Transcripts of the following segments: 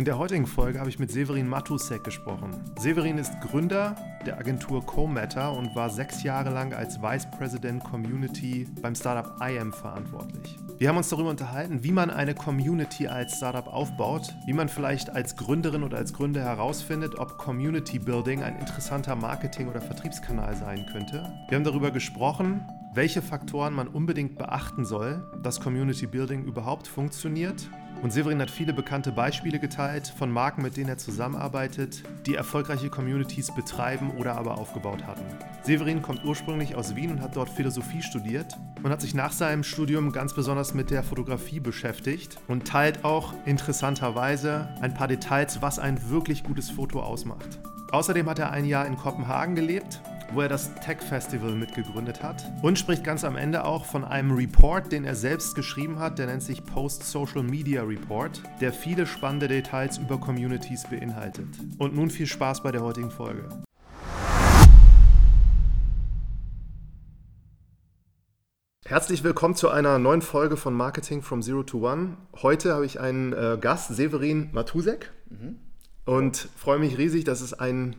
In der heutigen Folge habe ich mit Severin Matusek gesprochen. Severin ist Gründer der Agentur CoMatter und war sechs Jahre lang als Vice President Community beim Startup IAM verantwortlich. Wir haben uns darüber unterhalten, wie man eine Community als Startup aufbaut, wie man vielleicht als Gründerin oder als Gründer herausfindet, ob Community Building ein interessanter Marketing- oder Vertriebskanal sein könnte. Wir haben darüber gesprochen, welche Faktoren man unbedingt beachten soll, dass Community Building überhaupt funktioniert. Und Severin hat viele bekannte Beispiele geteilt von Marken, mit denen er zusammenarbeitet, die erfolgreiche Communities betreiben oder aber aufgebaut hatten. Severin kommt ursprünglich aus Wien und hat dort Philosophie studiert und hat sich nach seinem Studium ganz besonders mit der Fotografie beschäftigt und teilt auch interessanterweise ein paar Details, was ein wirklich gutes Foto ausmacht. Außerdem hat er ein Jahr in Kopenhagen gelebt wo er das Tech Festival mitgegründet hat. Und spricht ganz am Ende auch von einem Report, den er selbst geschrieben hat, der nennt sich Post Social Media Report, der viele spannende Details über Communities beinhaltet. Und nun viel Spaß bei der heutigen Folge. Herzlich willkommen zu einer neuen Folge von Marketing from Zero to One. Heute habe ich einen äh, Gast, Severin Matusek. Mhm. Und freue mich riesig, dass es ein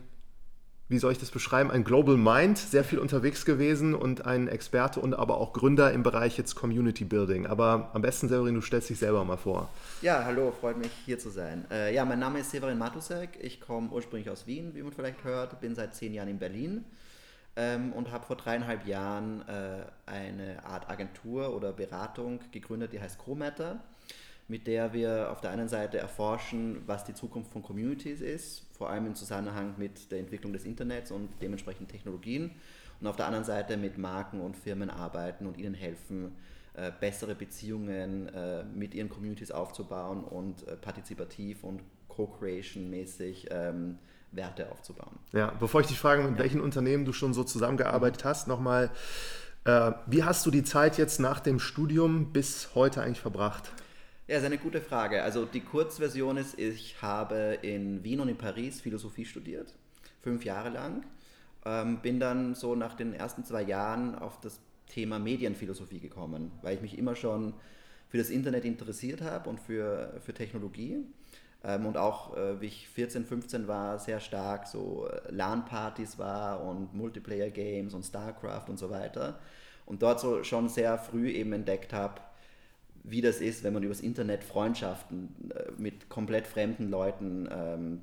wie soll ich das beschreiben, ein Global Mind, sehr viel unterwegs gewesen und ein Experte und aber auch Gründer im Bereich jetzt Community Building. Aber am besten, Severin, du stellst dich selber mal vor. Ja, hallo, freut mich hier zu sein. Äh, ja, mein Name ist Severin Matusek, ich komme ursprünglich aus Wien, wie man vielleicht hört, bin seit zehn Jahren in Berlin ähm, und habe vor dreieinhalb Jahren äh, eine Art Agentur oder Beratung gegründet, die heißt CoMatter mit der wir auf der einen Seite erforschen, was die Zukunft von Communities ist, vor allem im Zusammenhang mit der Entwicklung des Internets und dementsprechend Technologien. Und auf der anderen Seite mit Marken und Firmen arbeiten und ihnen helfen, äh, bessere Beziehungen äh, mit ihren Communities aufzubauen und äh, partizipativ und Co-Creation-mäßig ähm, Werte aufzubauen. Ja, bevor ich dich frage, mit ja. welchen Unternehmen du schon so zusammengearbeitet hast, nochmal, wie hast du die Zeit jetzt nach dem Studium bis heute eigentlich verbracht? Ja, ist eine gute Frage. Also die Kurzversion ist, ich habe in Wien und in Paris Philosophie studiert, fünf Jahre lang. Ähm, bin dann so nach den ersten zwei Jahren auf das Thema Medienphilosophie gekommen, weil ich mich immer schon für das Internet interessiert habe und für, für Technologie. Ähm, und auch, äh, wie ich 14, 15 war, sehr stark so äh, LAN-Partys war und Multiplayer-Games und StarCraft und so weiter. Und dort so schon sehr früh eben entdeckt habe, wie das ist, wenn man übers Internet Freundschaften äh, mit komplett fremden Leuten ähm,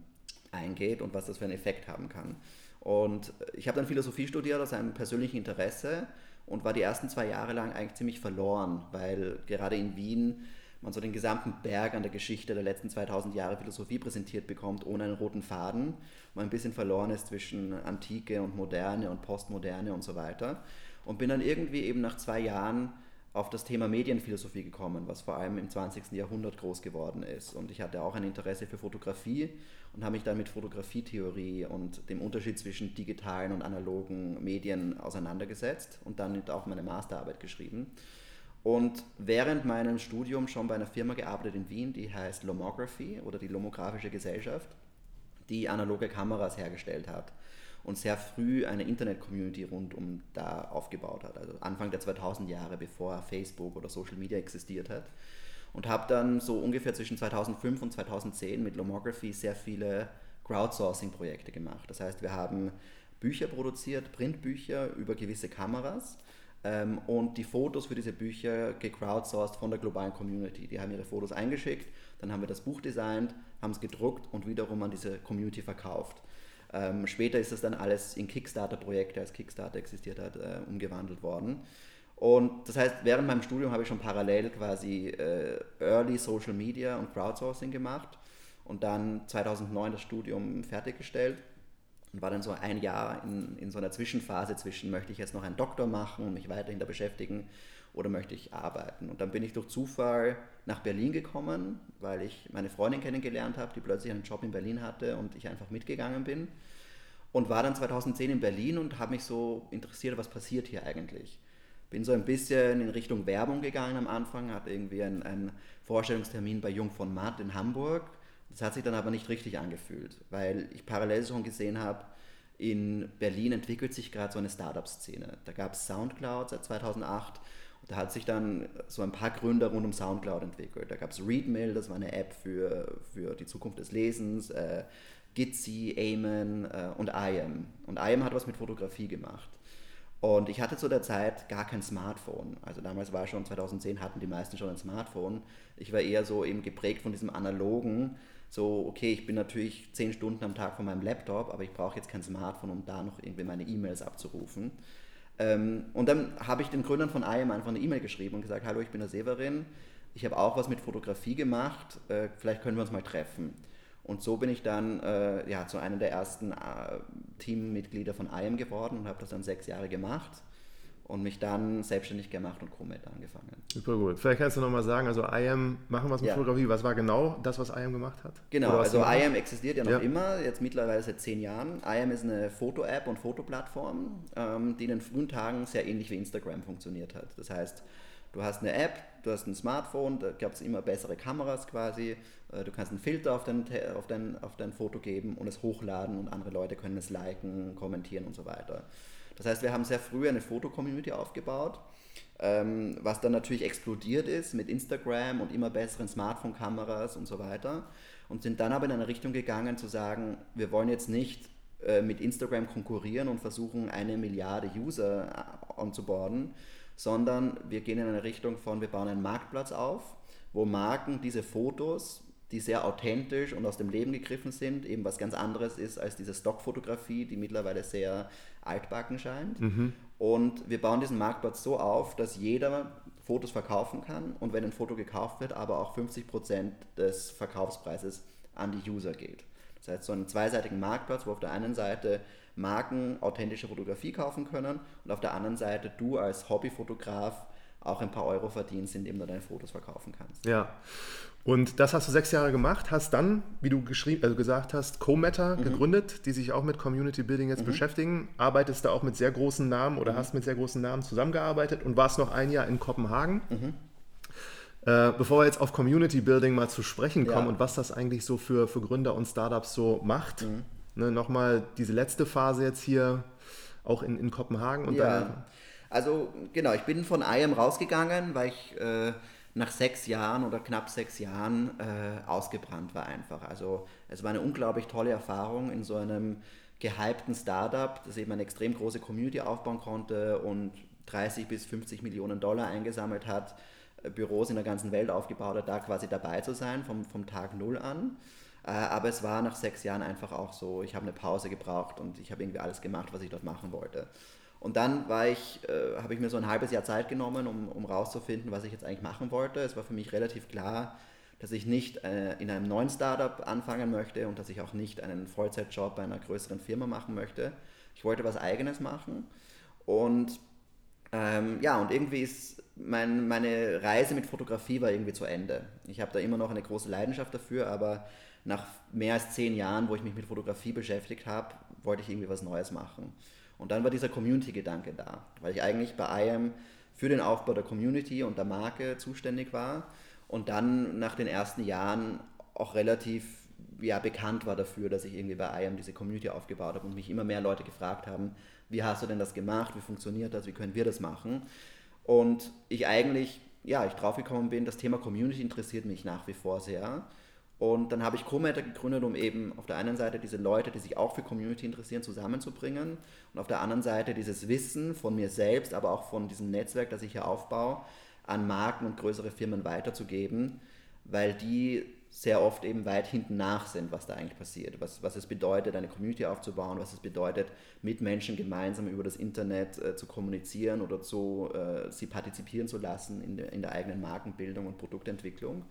eingeht und was das für einen Effekt haben kann. Und ich habe dann Philosophie studiert aus einem persönlichen Interesse und war die ersten zwei Jahre lang eigentlich ziemlich verloren, weil gerade in Wien man so den gesamten Berg an der Geschichte der letzten 2000 Jahre Philosophie präsentiert bekommt, ohne einen roten Faden. Man ein bisschen verloren ist zwischen Antike und Moderne und Postmoderne und so weiter. Und bin dann irgendwie eben nach zwei Jahren auf das Thema Medienphilosophie gekommen, was vor allem im 20. Jahrhundert groß geworden ist. Und ich hatte auch ein Interesse für Fotografie und habe mich dann mit Fotografietheorie und dem Unterschied zwischen digitalen und analogen Medien auseinandergesetzt und dann auch meine Masterarbeit geschrieben. Und während meinem Studium schon bei einer Firma gearbeitet in Wien, die heißt Lomography oder die Lomographische Gesellschaft, die analoge Kameras hergestellt hat und sehr früh eine Internet-Community rund um da aufgebaut hat. Also Anfang der 2000 Jahre, bevor Facebook oder Social Media existiert hat. Und habe dann so ungefähr zwischen 2005 und 2010 mit Lomography sehr viele Crowdsourcing-Projekte gemacht. Das heißt, wir haben Bücher produziert, Printbücher über gewisse Kameras ähm, und die Fotos für diese Bücher gecrowdsourced von der globalen Community. Die haben ihre Fotos eingeschickt, dann haben wir das Buch designt, haben es gedruckt und wiederum an diese Community verkauft. Ähm, später ist das dann alles in Kickstarter-Projekte, als Kickstarter existiert hat, äh, umgewandelt worden. Und das heißt, während meinem Studium habe ich schon parallel quasi äh, Early Social Media und Crowdsourcing gemacht und dann 2009 das Studium fertiggestellt und war dann so ein Jahr in, in so einer Zwischenphase zwischen, möchte ich jetzt noch einen Doktor machen und mich weiterhin da beschäftigen oder möchte ich arbeiten. Und dann bin ich durch Zufall nach Berlin gekommen, weil ich meine Freundin kennengelernt habe, die plötzlich einen Job in Berlin hatte und ich einfach mitgegangen bin. Und war dann 2010 in Berlin und habe mich so interessiert, was passiert hier eigentlich. Bin so ein bisschen in Richtung Werbung gegangen am Anfang, hatte irgendwie einen, einen Vorstellungstermin bei Jung von Matt in Hamburg. Das hat sich dann aber nicht richtig angefühlt, weil ich parallel schon gesehen habe, in Berlin entwickelt sich gerade so eine Startup-Szene. Da gab es Soundcloud seit 2008 Da hat sich dann so ein paar Gründer rund um Soundcloud entwickelt. Da gab es Readmill, das war eine App für, für die Zukunft des Lesens, äh, Gitzy, Amen äh, und IAM. Und IAM hat was mit Fotografie gemacht. Und ich hatte zu der Zeit gar kein Smartphone. Also damals war schon 2010, hatten die meisten schon ein Smartphone. Ich war eher so eben geprägt von diesem analogen, so, okay, ich bin natürlich zehn Stunden am Tag von meinem Laptop, aber ich brauche jetzt kein Smartphone, um da noch irgendwie meine E-Mails abzurufen. Ähm, und dann habe ich den Gründern von IAM einfach eine E-Mail geschrieben und gesagt, hallo, ich bin der Severin, ich habe auch was mit Fotografie gemacht, äh, vielleicht können wir uns mal treffen. Und so bin ich dann äh, ja, zu einem der ersten äh, Teammitglieder von IAM geworden und habe das dann sechs Jahre gemacht und mich dann selbstständig gemacht und CoMed angefangen. Super gut. Vielleicht kannst du nochmal sagen, also IAM machen was mit ja. Fotografie. Was war genau das, was IAM gemacht hat? Genau, also IAM existiert ja noch ja. immer, jetzt mittlerweile seit zehn Jahren. IAM ist eine Foto-App und Fotoplattform, ähm, die in den frühen Tagen sehr ähnlich wie Instagram funktioniert hat. Das heißt, Du hast eine App, du hast ein Smartphone, da gab es immer bessere Kameras quasi. Äh, du kannst einen Filter auf dein, auf, dein, auf dein Foto geben und es hochladen und andere Leute können es liken, kommentieren und so weiter. Das heißt, wir haben sehr früh eine Foto-Community aufgebaut, ähm, was dann natürlich explodiert ist mit Instagram und immer besseren Smartphone-Kameras und so weiter. Und sind dann aber in eine Richtung gegangen zu sagen, wir wollen jetzt nicht äh, mit Instagram konkurrieren und versuchen, eine Milliarde User anzuborden, sondern wir gehen in eine Richtung von, wir bauen einen Marktplatz auf, wo Marken diese Fotos, die sehr authentisch und aus dem Leben gegriffen sind, eben was ganz anderes ist als diese Stockfotografie, die mittlerweile sehr altbacken scheint. Mhm. Und wir bauen diesen Marktplatz so auf, dass jeder Fotos verkaufen kann und wenn ein Foto gekauft wird, aber auch 50% des Verkaufspreises an die User geht. Das heißt, so einen zweiseitigen Marktplatz, wo auf der einen Seite Marken authentische Fotografie kaufen können und auf der anderen Seite du als Hobbyfotograf auch ein paar Euro verdienst, indem du deine Fotos verkaufen kannst. Ja. Und das hast du sechs Jahre gemacht, hast dann, wie du geschrieben, also gesagt hast, CoMeta mhm. gegründet, die sich auch mit Community Building jetzt mhm. beschäftigen. Arbeitest da auch mit sehr großen Namen oder mhm. hast mit sehr großen Namen zusammengearbeitet und warst noch ein Jahr in Kopenhagen. Mhm. Äh, bevor wir jetzt auf Community Building mal zu sprechen kommen ja. und was das eigentlich so für, für Gründer und Startups so macht, mhm. Ne, Nochmal diese letzte Phase jetzt hier auch in, in Kopenhagen. Und ja, dann also genau, ich bin von IAM rausgegangen, weil ich äh, nach sechs Jahren oder knapp sechs Jahren äh, ausgebrannt war einfach. Also es war eine unglaublich tolle Erfahrung in so einem gehypten Startup, das eben eine extrem große Community aufbauen konnte und 30 bis 50 Millionen Dollar eingesammelt hat, äh, Büros in der ganzen Welt aufgebaut hat, da quasi dabei zu sein vom, vom Tag Null an. Äh, aber es war nach sechs Jahren einfach auch so, ich habe eine Pause gebraucht und ich habe irgendwie alles gemacht, was ich dort machen wollte. Und dann ich, äh, habe ich mir so ein halbes Jahr Zeit genommen, um, um rauszufinden, was ich jetzt eigentlich machen wollte. Es war für mich relativ klar, dass ich nicht äh, in einem neuen Startup anfangen möchte und dass ich auch nicht einen Vollzeitjob bei einer größeren Firma machen möchte. Ich wollte was Eigenes machen. Und ähm, ja, und irgendwie ist mein, meine Reise mit Fotografie war irgendwie zu Ende. Ich habe da immer noch eine große Leidenschaft dafür, aber nach mehr als zehn Jahren, wo ich mich mit Fotografie beschäftigt habe, wollte ich irgendwie was Neues machen. Und dann war dieser Community-Gedanke da, weil ich eigentlich bei IAM für den Aufbau der Community und der Marke zuständig war und dann nach den ersten Jahren auch relativ ja, bekannt war dafür, dass ich irgendwie bei IAM diese Community aufgebaut habe und mich immer mehr Leute gefragt haben, wie hast du denn das gemacht, wie funktioniert das, wie können wir das machen? Und ich eigentlich, ja, ich draufgekommen bin, das Thema Community interessiert mich nach wie vor sehr und dann habe ich CoMeta gegründet, um eben auf der einen Seite diese Leute, die sich auch für Community interessieren, zusammenzubringen und auf der anderen Seite dieses Wissen von mir selbst, aber auch von diesem Netzwerk, das ich hier aufbaue, an Marken und größere Firmen weiterzugeben, weil die sehr oft eben weit hinten nach sind, was da eigentlich passiert, was, was es bedeutet, eine Community aufzubauen, was es bedeutet, mit Menschen gemeinsam über das Internet äh, zu kommunizieren oder zu, äh, sie partizipieren zu lassen in, de, in der eigenen Markenbildung und Produktentwicklung.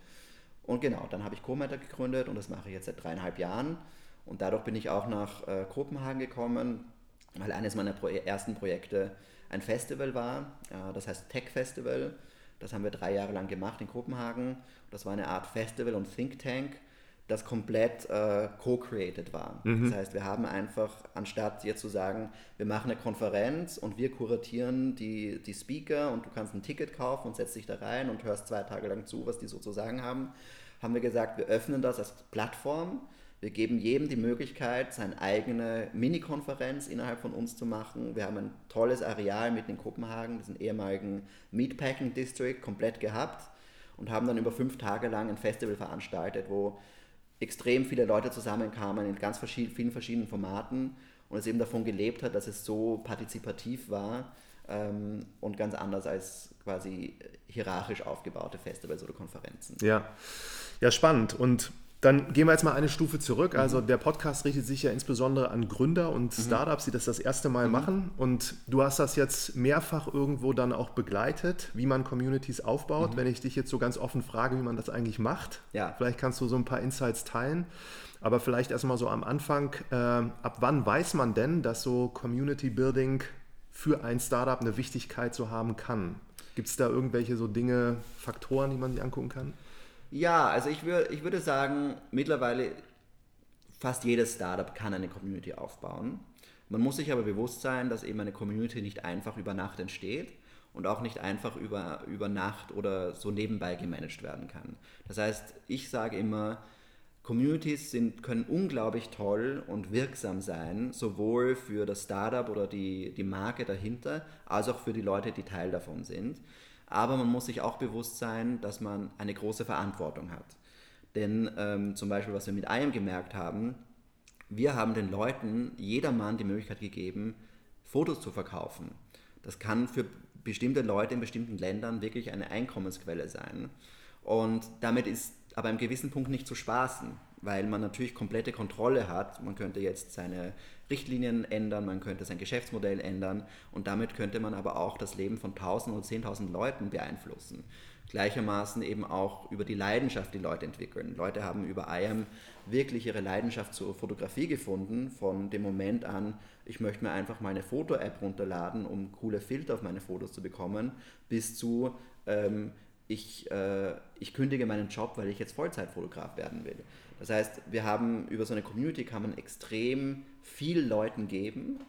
Und genau, dann habe ich CoMeta gegründet und das mache ich jetzt seit dreieinhalb Jahren. Und dadurch bin ich auch nach äh, Kopenhagen gekommen, weil eines meiner Pro ersten Projekte ein Festival war, äh, das heißt Tech Festival. Das haben wir drei Jahre lang gemacht in Kopenhagen. Das war eine Art Festival und Think Tank, das komplett äh, co-created war. Mhm. Das heißt, wir haben einfach, anstatt jetzt zu sagen, wir machen eine Konferenz und wir kuratieren die, die Speaker und du kannst ein Ticket kaufen und setzt dich da rein und hörst zwei Tage lang zu, was die so zu sagen haben, haben wir gesagt, wir öffnen das als Plattform Wir geben jedem die Möglichkeit, seine eigene Mini-Konferenz innerhalb von uns zu machen. Wir haben ein tolles Areal mitten in Kopenhagen, diesen ehemaligen Meatpacking District, komplett gehabt und haben dann über fünf Tage lang ein Festival veranstaltet, wo extrem viele Leute zusammenkamen in ganz verschied vielen verschiedenen Formaten und es eben davon gelebt hat, dass es so partizipativ war ähm, und ganz anders als quasi hierarchisch aufgebaute Festivals oder Konferenzen. Ja, ja spannend. Und dann gehen wir jetzt mal eine Stufe zurück. Also der Podcast richtet sich ja insbesondere an Gründer und mhm. Startups, die das das erste Mal mhm. machen. Und du hast das jetzt mehrfach irgendwo dann auch begleitet, wie man Communities aufbaut. Mhm. Wenn ich dich jetzt so ganz offen frage, wie man das eigentlich macht, ja. vielleicht kannst du so ein paar Insights teilen. Aber vielleicht erstmal so am Anfang, äh, ab wann weiß man denn, dass so Community Building für ein Startup eine Wichtigkeit so haben kann? Gibt es da irgendwelche so Dinge, Faktoren, die man sich angucken kann? Ja, also ich, wür, ich würde sagen, mittlerweile fast jedes Startup kann eine Community aufbauen. Man muss sich aber bewusst sein, dass eben eine Community nicht einfach über Nacht entsteht und auch nicht einfach über, über Nacht oder so nebenbei gemanagt werden kann. Das heißt, ich sage immer, Communities sind, können unglaublich toll und wirksam sein, sowohl für das Startup oder die, die Marke dahinter, als auch für die Leute, die Teil davon sind. Aber man muss sich auch bewusst sein, dass man eine große Verantwortung hat. Denn ähm, zum Beispiel, was wir mit IAM gemerkt haben, wir haben den Leuten, jedermann die Möglichkeit gegeben, Fotos zu verkaufen. Das kann für bestimmte Leute in bestimmten Ländern wirklich eine Einkommensquelle sein. Und damit ist aber im gewissen Punkt nicht zu spaßen, weil man natürlich komplette Kontrolle hat. Man könnte jetzt seine Richtlinien ändern, man könnte sein Geschäftsmodell ändern und damit könnte man aber auch das Leben von tausend oder zehntausend Leuten beeinflussen. Gleichermaßen eben auch über die Leidenschaft, die Leute entwickeln. Leute haben über IAM wirklich ihre Leidenschaft zur Fotografie gefunden, von dem Moment an, ich möchte mir einfach mal eine Foto-App runterladen, um coole Filter auf meine Fotos zu bekommen, bis zu, ähm, ich, äh, ich kündige meinen Job, weil ich jetzt Vollzeitfotograf werden will. Das heißt, wir haben über so eine Community kann man extrem viel Leuten geben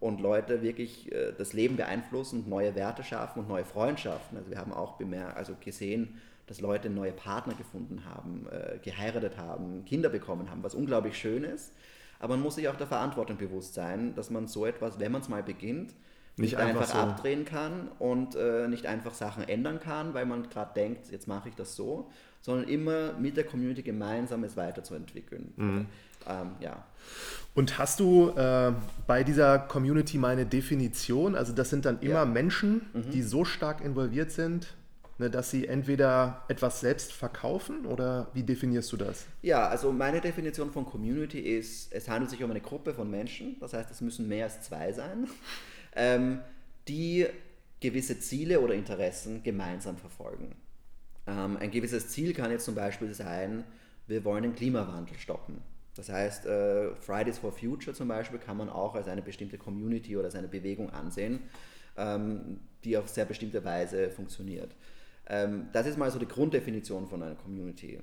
und Leute wirklich äh, das Leben beeinflussen und neue Werte schaffen und neue Freundschaften. Also wir haben auch bemerkt, also gesehen, dass Leute neue Partner gefunden haben, äh, geheiratet haben, Kinder bekommen haben, was unglaublich schön ist. Aber man muss sich auch der Verantwortung bewusst sein, dass man so etwas, wenn man es mal beginnt, nicht, nicht einfach, einfach so. abdrehen kann und äh, nicht einfach Sachen ändern kann, weil man gerade denkt, jetzt mache ich das so, sondern immer mit der Community gemeinsam es weiterzuentwickeln. Mhm. Ähm, ja. Und hast du äh, bei dieser Community meine Definition? Also das sind dann immer ja. Menschen, mhm. die so stark involviert sind, ne, dass sie entweder etwas selbst verkaufen oder wie definierst du das? Ja, also meine Definition von Community ist, es handelt sich um eine Gruppe von Menschen, das heißt, es müssen mehr als zwei sein ähm, die gewisse Ziele oder Interessen gemeinsam verfolgen. Ähm, ein gewisses Ziel kann jetzt zum Beispiel sein, wir wollen den Klimawandel stoppen. Das heißt, äh, Fridays for Future zum Beispiel kann man auch als eine bestimmte Community oder als eine Bewegung ansehen, ähm, die auf sehr bestimmte Weise funktioniert. Ähm, das ist mal so die Grunddefinition von einer Community.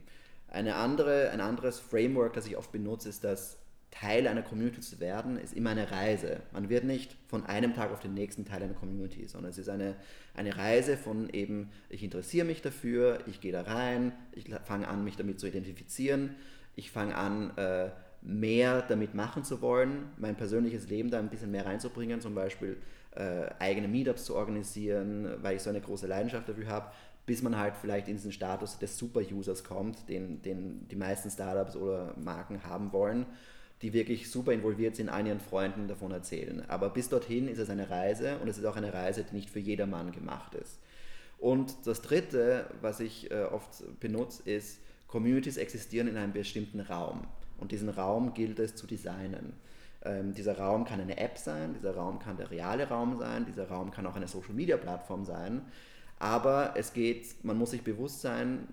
Eine andere, ein anderes Framework, das ich oft benutze, ist das Teil einer Community zu werden, ist immer eine Reise. Man wird nicht von einem Tag auf den nächsten Teil einer Community, sondern es ist eine, eine Reise von eben, ich interessiere mich dafür, ich gehe da rein, ich fange an, mich damit zu identifizieren, ich fange an, äh, mehr damit machen zu wollen, mein persönliches Leben da ein bisschen mehr reinzubringen, zum Beispiel äh, eigene Meetups zu organisieren, weil ich so eine große Leidenschaft dafür habe, bis man halt vielleicht in diesen Status des Super-Users kommt, den, den die meisten Startups oder Marken haben wollen die wirklich super involviert sind, an ihren Freunden davon erzählen. Aber bis dorthin ist es eine Reise und es ist auch eine Reise, die nicht für jedermann gemacht ist. Und das Dritte, was ich äh, oft benutze, ist, Communities existieren in einem bestimmten Raum. Und diesen Raum gilt es zu designen. Ähm, dieser Raum kann eine App sein, dieser Raum kann der reale Raum sein, dieser Raum kann auch eine Social-Media-Plattform sein. Aber es geht, man muss sich bewusst sein,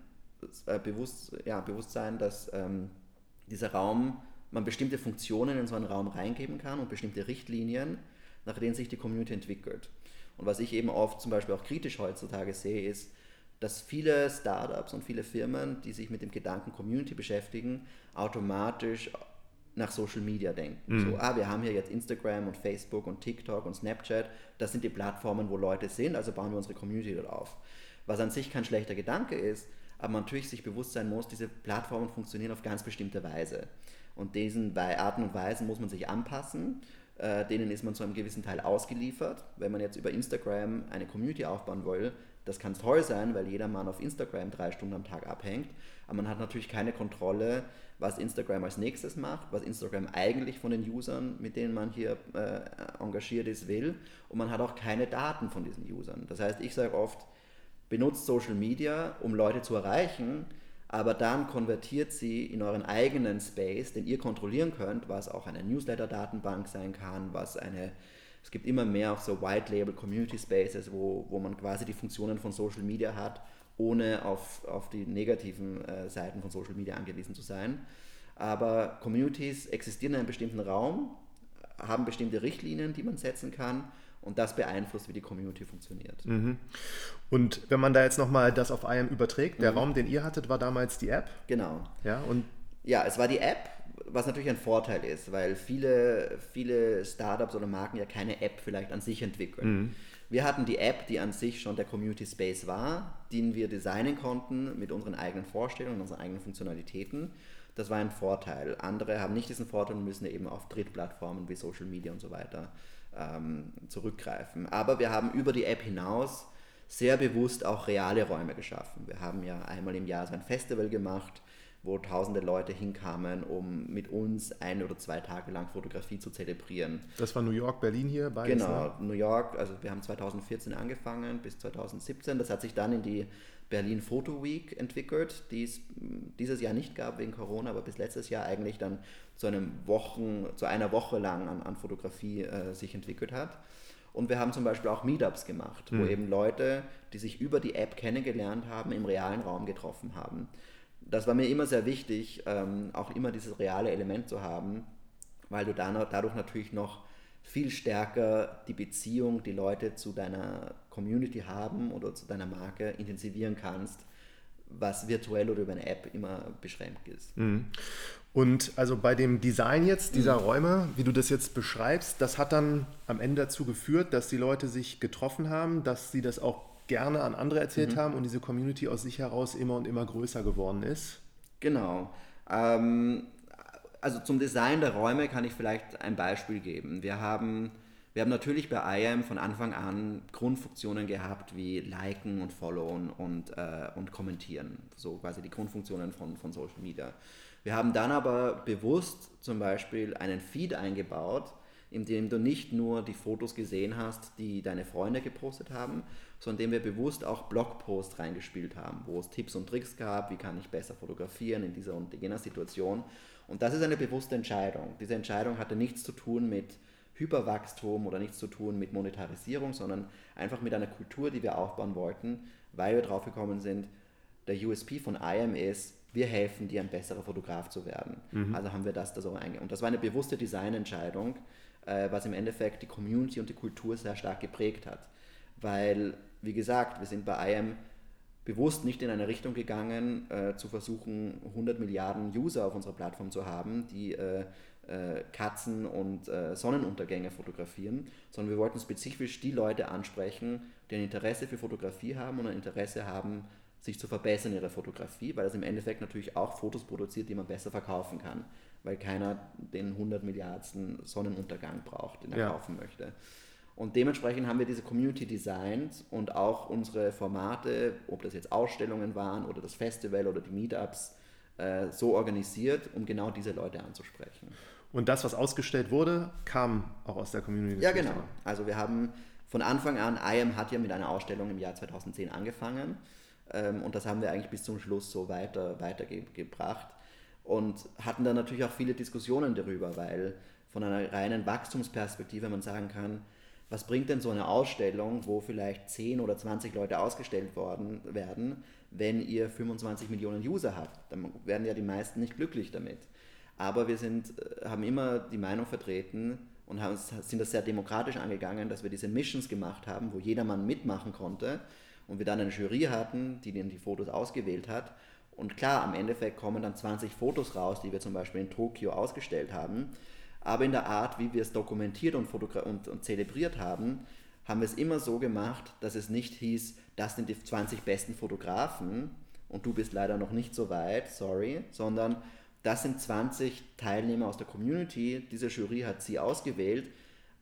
äh, bewusst, ja, bewusst sein dass ähm, dieser Raum man bestimmte Funktionen in so einen Raum reingeben kann und bestimmte Richtlinien, nach denen sich die Community entwickelt. Und was ich eben oft zum Beispiel auch kritisch heutzutage sehe, ist, dass viele Startups und viele Firmen, die sich mit dem Gedanken Community beschäftigen, automatisch nach Social Media denken. Mhm. So, ah, wir haben hier jetzt Instagram und Facebook und TikTok und Snapchat, das sind die Plattformen, wo Leute sind, also bauen wir unsere Community dort auf. Was an sich kein schlechter Gedanke ist, aber man natürlich sich bewusst sein muss, diese Plattformen funktionieren auf ganz bestimmte Weise. Und diesen Arten und Weisen muss man sich anpassen. Äh, denen ist man zu einem gewissen Teil ausgeliefert. Wenn man jetzt über Instagram eine Community aufbauen will, das kann toll sein, weil jeder Mann auf Instagram drei Stunden am Tag abhängt. Aber man hat natürlich keine Kontrolle, was Instagram als nächstes macht, was Instagram eigentlich von den Usern, mit denen man hier äh, engagiert ist, will. Und man hat auch keine Daten von diesen Usern. Das heißt, ich sage oft, benutzt Social Media, um Leute zu erreichen, aber dann konvertiert sie in euren eigenen Space, den ihr kontrollieren könnt, was auch eine Newsletter-Datenbank sein kann, was eine, es gibt immer mehr auch so White-Label Community Spaces, wo, wo man quasi die Funktionen von Social Media hat ohne auf, auf die negativen äh, Seiten von Social Media angewiesen zu sein. Aber Communities existieren in einem bestimmten Raum, haben bestimmte Richtlinien, die man setzen kann und das beeinflusst, wie die Community funktioniert. Mhm. Und wenn man da jetzt nochmal das auf IAM überträgt, der mhm. Raum, den ihr hattet, war damals die App? Genau. Ja, und ja, es war die App, was natürlich ein Vorteil ist, weil viele, viele Startups oder Marken ja keine App vielleicht an sich entwickeln. Mhm. Wir hatten die App, die an sich schon der Community Space war, den wir designen konnten mit unseren eigenen Vorstellungen, unseren eigenen Funktionalitäten. Das war ein Vorteil. Andere haben nicht diesen Vorteil und müssen eben auf Drittplattformen wie Social Media und so weiter ähm, zurückgreifen. Aber wir haben über die App hinaus sehr bewusst auch reale Räume geschaffen. Wir haben ja einmal im Jahr so ein Festival gemacht, wo tausende Leute hinkamen, um mit uns ein oder zwei Tage lang Fotografie zu zelebrieren. Das war New York, Berlin hier? Beides, genau, ne? New York, also wir haben 2014 angefangen bis 2017. Das hat sich dann in die Berlin Photo Week entwickelt, die es dieses Jahr nicht gab wegen Corona, aber bis letztes Jahr eigentlich dann zu, einem Wochen, zu einer Woche lang an, an Fotografie äh, sich entwickelt hat. Und wir haben zum Beispiel auch Meetups gemacht, mhm. wo eben Leute, die sich über die App kennengelernt haben, im realen Raum getroffen haben das war mir immer sehr wichtig, ähm, auch immer dieses reale Element zu haben, weil du dann, dadurch natürlich noch viel stärker die Beziehung, die Leute zu deiner Community haben oder zu deiner Marke intensivieren kannst, was virtuell oder über eine App immer beschränkt ist. Mhm. Und also bei dem Design jetzt dieser mhm. Räume, wie du das jetzt beschreibst, das hat dann am Ende dazu geführt, dass die Leute sich getroffen haben, dass sie das auch gerne an andere erzählt mhm. haben und diese Community aus sich heraus immer und immer größer geworden ist? Genau. Ähm, also zum Design der Räume kann ich vielleicht ein Beispiel geben. Wir haben, wir haben natürlich bei IAM von Anfang an Grundfunktionen gehabt wie liken und followen und, äh, und kommentieren. So quasi die Grundfunktionen von, von Social Media. Wir haben dann aber bewusst zum Beispiel einen Feed eingebaut, in dem du nicht nur die Fotos gesehen hast, die deine Freunde gepostet haben, sondern in dem wir bewusst auch Blogposts reingespielt haben, wo es Tipps und Tricks gab, wie kann ich besser fotografieren in dieser und jener Situation. Und das ist eine bewusste Entscheidung. Diese Entscheidung hatte nichts zu tun mit Hyperwachstum oder nichts zu tun mit Monetarisierung, sondern einfach mit einer Kultur, die wir aufbauen wollten, weil wir drauf gekommen sind, der USP von IAM ist, wir helfen dir, ein besserer Fotograf zu werden. Mhm. Also haben wir das da so eingegangen. Und das war eine bewusste Designentscheidung, äh, was im Endeffekt die Community und die Kultur sehr stark geprägt hat. Weil, wie gesagt, wir sind bei IAM bewusst nicht in eine Richtung gegangen, äh, zu versuchen, 100 Milliarden User auf unserer Plattform zu haben, die äh, äh, Katzen und äh, Sonnenuntergänge fotografieren, sondern wir wollten spezifisch die Leute ansprechen, die ein Interesse für Fotografie haben und ein Interesse haben, sich zu verbessern in ihrer Fotografie, weil das im Endeffekt natürlich auch Fotos produziert, die man besser verkaufen kann weil keiner den 100 Milliardsten Sonnenuntergang braucht, den er ja. kaufen möchte. Und dementsprechend haben wir diese Community designt und auch unsere Formate, ob das jetzt Ausstellungen waren oder das Festival oder die Meetups, äh, so organisiert, um genau diese Leute anzusprechen. Und das, was ausgestellt wurde, kam auch aus der Community. Ja, genau. Also wir haben von Anfang an, IAM hat ja mit einer Ausstellung im Jahr 2010 angefangen ähm, und das haben wir eigentlich bis zum Schluss so weiter, weitergebracht und hatten dann natürlich auch viele Diskussionen darüber, weil von einer reinen Wachstumsperspektive man sagen kann, was bringt denn so eine Ausstellung, wo vielleicht 10 oder 20 Leute ausgestellt worden werden, wenn ihr 25 Millionen User habt? Dann werden ja die meisten nicht glücklich damit. Aber wir sind, äh, haben immer die Meinung vertreten und haben, sind das sehr demokratisch angegangen, dass wir diese Missions gemacht haben, wo jedermann mitmachen konnte und wir dann eine Jury hatten, die dann die Fotos ausgewählt hat und klar, am Endeffekt kommen dann 20 Fotos raus, die wir zum Beispiel in Tokio ausgestellt haben. Aber in der Art, wie wir es dokumentiert und, und, und zelebriert haben, haben wir es immer so gemacht, dass es nicht hieß, das sind die 20 besten Fotografen und du bist leider noch nicht so weit, sorry, sondern das sind 20 Teilnehmer aus der Community, diese Jury hat sie ausgewählt,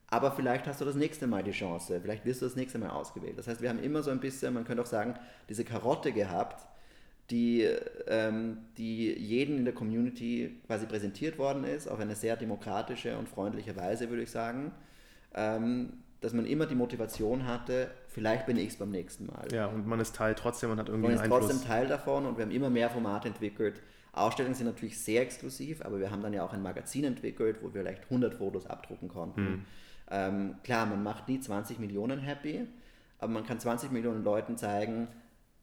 aber vielleicht hast du das nächste Mal die Chance, vielleicht wirst du das nächste Mal ausgewählt. Das heißt, wir haben immer so ein bisschen, man könnte auch sagen, diese Karotte gehabt, die, ähm, die jeden in der Community quasi präsentiert worden ist, auf eine sehr demokratische und freundliche Weise, würde ich sagen. Ähm, dass man immer die Motivation hatte, vielleicht bin ich es beim nächsten Mal. Ja, und man ist Teil trotzdem und hat irgendwie man einen Einfluss. Man ist trotzdem Teil davon und wir haben immer mehr Formate entwickelt. Ausstellungen sind natürlich sehr exklusiv, aber wir haben dann ja auch ein Magazin entwickelt, wo wir vielleicht 100 Fotos abdrucken konnten. Mhm. Ähm, klar, man macht nie 20 Millionen happy, aber man kann 20 Millionen Leuten zeigen,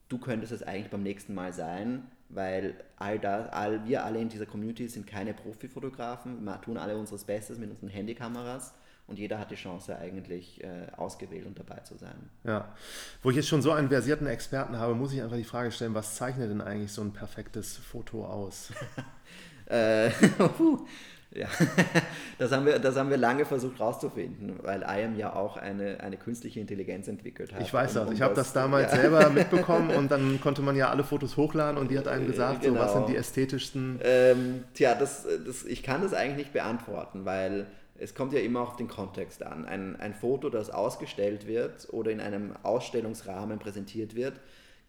du könntest es eigentlich beim nächsten Mal sein, weil all das, all, wir alle in dieser Community sind keine Profifotografen, wir tun alle unseres Bestes mit unseren Handykameras und jeder hat die Chance eigentlich äh, ausgewählt und dabei zu sein. Ja, wo ich jetzt schon so einen versierten Experten habe, muss ich einfach die Frage stellen, was zeichnet denn eigentlich so ein perfektes Foto aus? äh, Ja, das haben, wir, das haben wir lange versucht rauszufinden, weil IAM ja auch eine, eine künstliche Intelligenz entwickelt hat. Ich weiß das. Um ich habe das damals ja. selber mitbekommen und dann konnte man ja alle Fotos hochladen und die hat einem äh, gesagt, genau. so, was sind die ästhetischsten. Ähm, tja, das, das, ich kann das eigentlich nicht beantworten, weil es kommt ja immer auf den Kontext an. Ein, ein Foto, das ausgestellt wird oder in einem Ausstellungsrahmen präsentiert wird,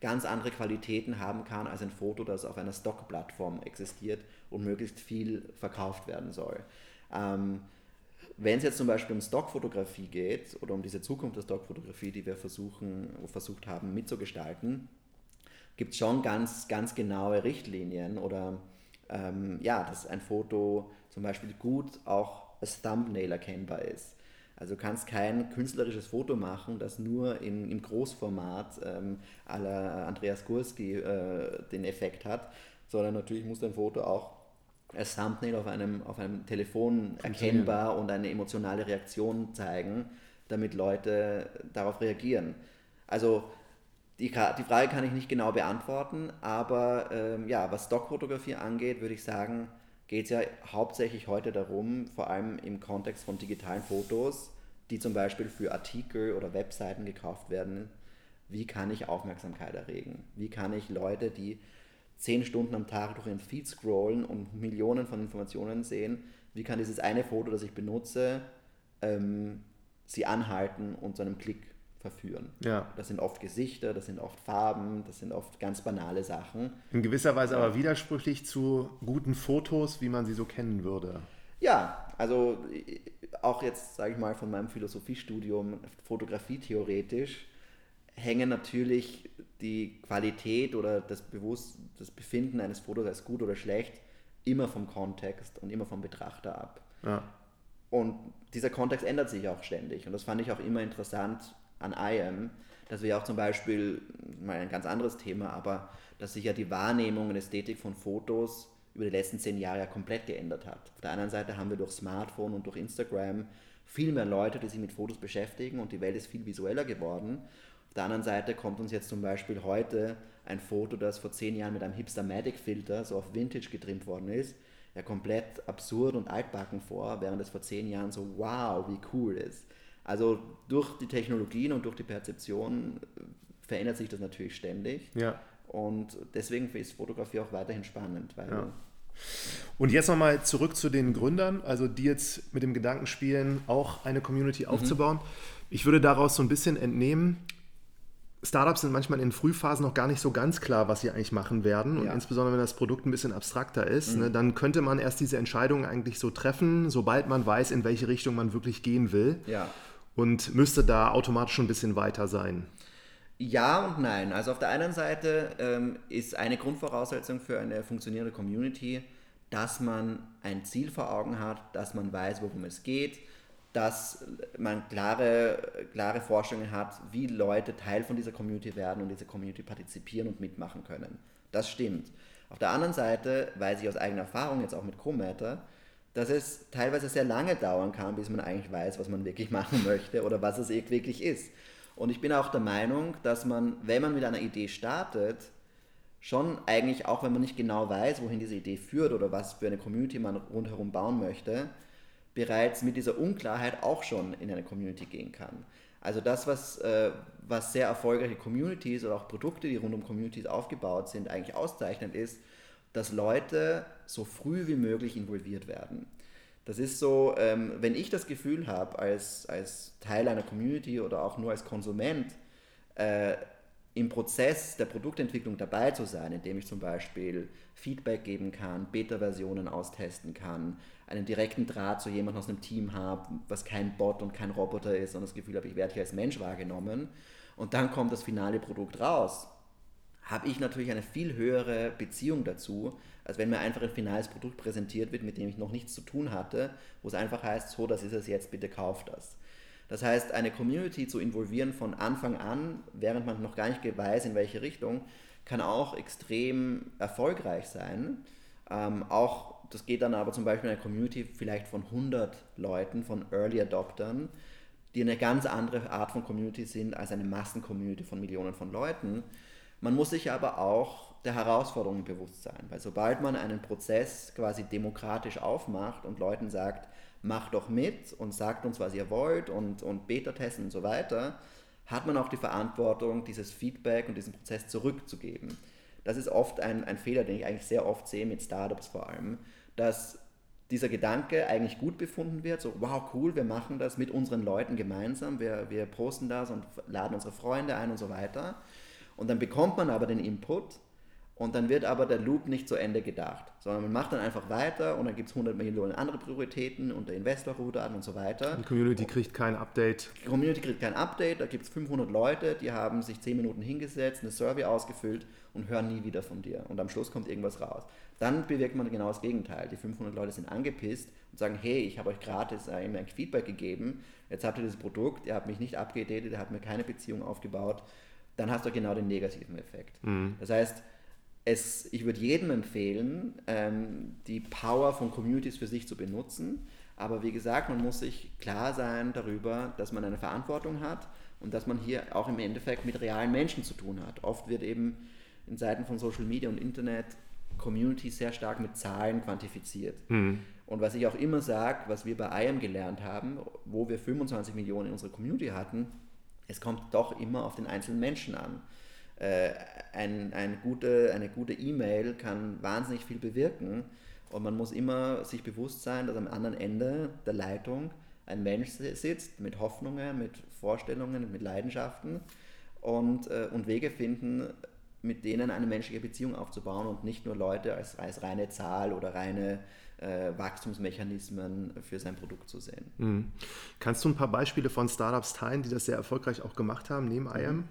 ganz andere Qualitäten haben kann als ein Foto, das auf einer Stock-Plattform existiert und möglichst viel verkauft werden soll. Ähm, wenn es jetzt zum Beispiel um Stockfotografie geht oder um diese Zukunft der Stockfotografie, die wir versuchen, versucht haben mitzugestalten, gibt es schon ganz, ganz genaue Richtlinien oder ähm, ja, dass ein Foto zum Beispiel gut auch als Thumbnail erkennbar ist. Also du kannst kein künstlerisches Foto machen, das nur in, im Großformat ähm, aller Andreas Gurski äh, den Effekt hat, sondern natürlich muss dein Foto auch als Thumbnail auf einem, auf einem Telefon erkennbar und eine emotionale Reaktion zeigen, damit Leute darauf reagieren. Also die, die Frage kann ich nicht genau beantworten, aber ähm, ja, was Stockfotografie angeht, würde ich sagen, geht es ja hauptsächlich heute darum, vor allem im Kontext von digitalen Fotos, die zum Beispiel für Artikel oder Webseiten gekauft werden, wie kann ich Aufmerksamkeit erregen? Wie kann ich Leute, die zehn Stunden am Tag durch ihren Feed scrollen und Millionen von Informationen sehen, wie kann dieses eine Foto, das ich benutze, ähm, sie anhalten und zu einem Klick verführen. Ja. Das sind oft Gesichter, das sind oft Farben, das sind oft ganz banale Sachen. In gewisser Weise aber widersprüchlich zu guten Fotos, wie man sie so kennen würde. Ja, also auch jetzt, sage ich mal, von meinem Philosophiestudium, Fotografie theoretisch, hängen natürlich die Qualität oder das, Bewusst das Befinden eines Fotos als gut oder schlecht immer vom Kontext und immer vom Betrachter ab. Ja. Und dieser Kontext ändert sich auch ständig. Und das fand ich auch immer interessant an IAM, dass wir auch zum Beispiel, mal ein ganz anderes Thema, aber dass sich ja die Wahrnehmung und Ästhetik von Fotos über die letzten zehn Jahre ja komplett geändert hat. Auf der anderen Seite haben wir durch Smartphone und durch Instagram viel mehr Leute, die sich mit Fotos beschäftigen und die Welt ist viel visueller geworden. Auf der anderen Seite kommt uns jetzt zum Beispiel heute ein Foto, das vor zehn Jahren mit einem Hipster-Matic-Filter so auf Vintage getrimmt worden ist, ja komplett absurd und altbacken vor, während es vor zehn Jahren so wow, wie cool ist. Also durch die Technologien und durch die Perzeption äh, verändert sich das natürlich ständig. Ja. Und deswegen ist Fotografie auch weiterhin spannend, weil ja. Und jetzt nochmal zurück zu den Gründern, also die jetzt mit dem Gedanken spielen, auch eine Community mhm. aufzubauen. Ich würde daraus so ein bisschen entnehmen, Startups sind manchmal in Frühphasen noch gar nicht so ganz klar, was sie eigentlich machen werden. Und ja. insbesondere wenn das Produkt ein bisschen abstrakter ist, mhm. ne, dann könnte man erst diese Entscheidung eigentlich so treffen, sobald man weiß, in welche Richtung man wirklich gehen will. Ja. Und müsste da automatisch schon ein bisschen weiter sein. Ja und nein. Also auf der einen Seite ähm, ist eine Grundvoraussetzung für eine funktionierende Community, dass man ein Ziel vor Augen hat, dass man weiß, worum es geht, dass man klare, klare Vorstellungen hat, wie Leute Teil von dieser Community werden und diese Community partizipieren und mitmachen können. Das stimmt. Auf der anderen Seite weiß ich aus eigener Erfahrung jetzt auch mit Co-Matter, dass es teilweise sehr lange dauern kann, bis man eigentlich weiß, was man wirklich machen möchte oder was es wirklich ist. Und ich bin auch der Meinung, dass man, wenn man mit einer Idee startet, schon eigentlich, auch wenn man nicht genau weiß, wohin diese Idee führt oder was für eine Community man rundherum bauen möchte, bereits mit dieser Unklarheit auch schon in eine Community gehen kann. Also das, was, äh, was sehr erfolgreiche Communities oder auch Produkte, die rund um Communities aufgebaut sind, eigentlich auszeichnet, ist, dass Leute so früh wie möglich involviert werden. Das ist so, ähm, wenn ich das Gefühl habe, als, als Teil einer Community oder auch nur als Konsument, äh, im Prozess der Produktentwicklung dabei zu sein, indem ich zum Beispiel Feedback geben kann, Beta-Versionen austesten kann, einen direkten Draht zu jemandem aus einem Team habe, was kein Bot und kein Roboter ist und das Gefühl habe, ich werde hier als Mensch wahrgenommen. Und dann kommt das finale Produkt raus, habe ich natürlich eine viel höhere Beziehung dazu, als wenn mir einfach ein finales Produkt präsentiert wird, mit dem ich noch nichts zu tun hatte, wo es einfach heißt, so, das ist es jetzt, bitte kauft das. Das heißt, eine Community zu involvieren von Anfang an, während man noch gar nicht weiß, in welche Richtung, kann auch extrem erfolgreich sein. Ähm, auch das geht dann aber zum Beispiel in einer Community vielleicht von 100 Leuten, von Early Adoptern, die eine ganz andere Art von Community sind als eine Massencommunity von Millionen von Leuten. Man muss sich aber auch der Herausforderungen bewusst sein, weil sobald man einen Prozess quasi demokratisch aufmacht und Leuten sagt, macht doch mit und sagt uns, was ihr wollt und, und Beta-testen und so weiter, hat man auch die Verantwortung, dieses Feedback und diesen Prozess zurückzugeben. Das ist oft ein, ein Fehler, den ich eigentlich sehr oft sehe mit Startups vor allem, dass dieser Gedanke eigentlich gut befunden wird, so wow, cool, wir machen das mit unseren Leuten gemeinsam, wir, wir posten das und laden unsere Freunde ein und so weiter. Und dann bekommt man aber den Input und dann wird aber der Loop nicht zu Ende gedacht, sondern man macht dann einfach weiter und dann gibt es 100 Millionen andere Prioritäten und der Investor ruht an und so weiter. Die Community kriegt kein Update. Die Community kriegt kein Update, da gibt es 500 Leute, die haben sich 10 Minuten hingesetzt, eine Survey ausgefüllt und hören nie wieder von dir. Und am Schluss kommt irgendwas raus. Dann bewirkt man genau das Gegenteil. Die 500 Leute sind angepisst und sagen, hey, ich habe euch gratis ein Feedback gegeben, jetzt habt ihr das Produkt, ihr habt mich nicht abgedatet, ihr habt mir keine Beziehung aufgebaut. Dann hast du genau den negativen Effekt. Mhm. Das heißt, es, ich würde jedem empfehlen, ähm, die Power von Communities für sich zu benutzen. Aber wie gesagt, man muss sich klar sein darüber, dass man eine Verantwortung hat und dass man hier auch im Endeffekt mit realen Menschen zu tun hat. Oft wird eben in Seiten von Social Media und Internet Community sehr stark mit Zahlen quantifiziert. Mhm. Und was ich auch immer sage, was wir bei IAM gelernt haben, wo wir 25 Millionen in unserer Community hatten, es kommt doch immer auf den einzelnen Menschen an. Äh, ein, ein gute, eine gute E-Mail kann wahnsinnig viel bewirken und man muss immer sich bewusst sein, dass am anderen Ende der Leitung ein Mensch sitzt mit Hoffnungen, mit Vorstellungen, mit Leidenschaften und, äh, und Wege finden, mit denen eine menschliche Beziehung aufzubauen und nicht nur Leute als, als reine Zahl oder reine äh, Wachstumsmechanismen für sein Produkt zu sehen. Mhm. Kannst du ein paar Beispiele von Startups teilen, die das sehr erfolgreich auch gemacht haben, neben IAM? Mhm.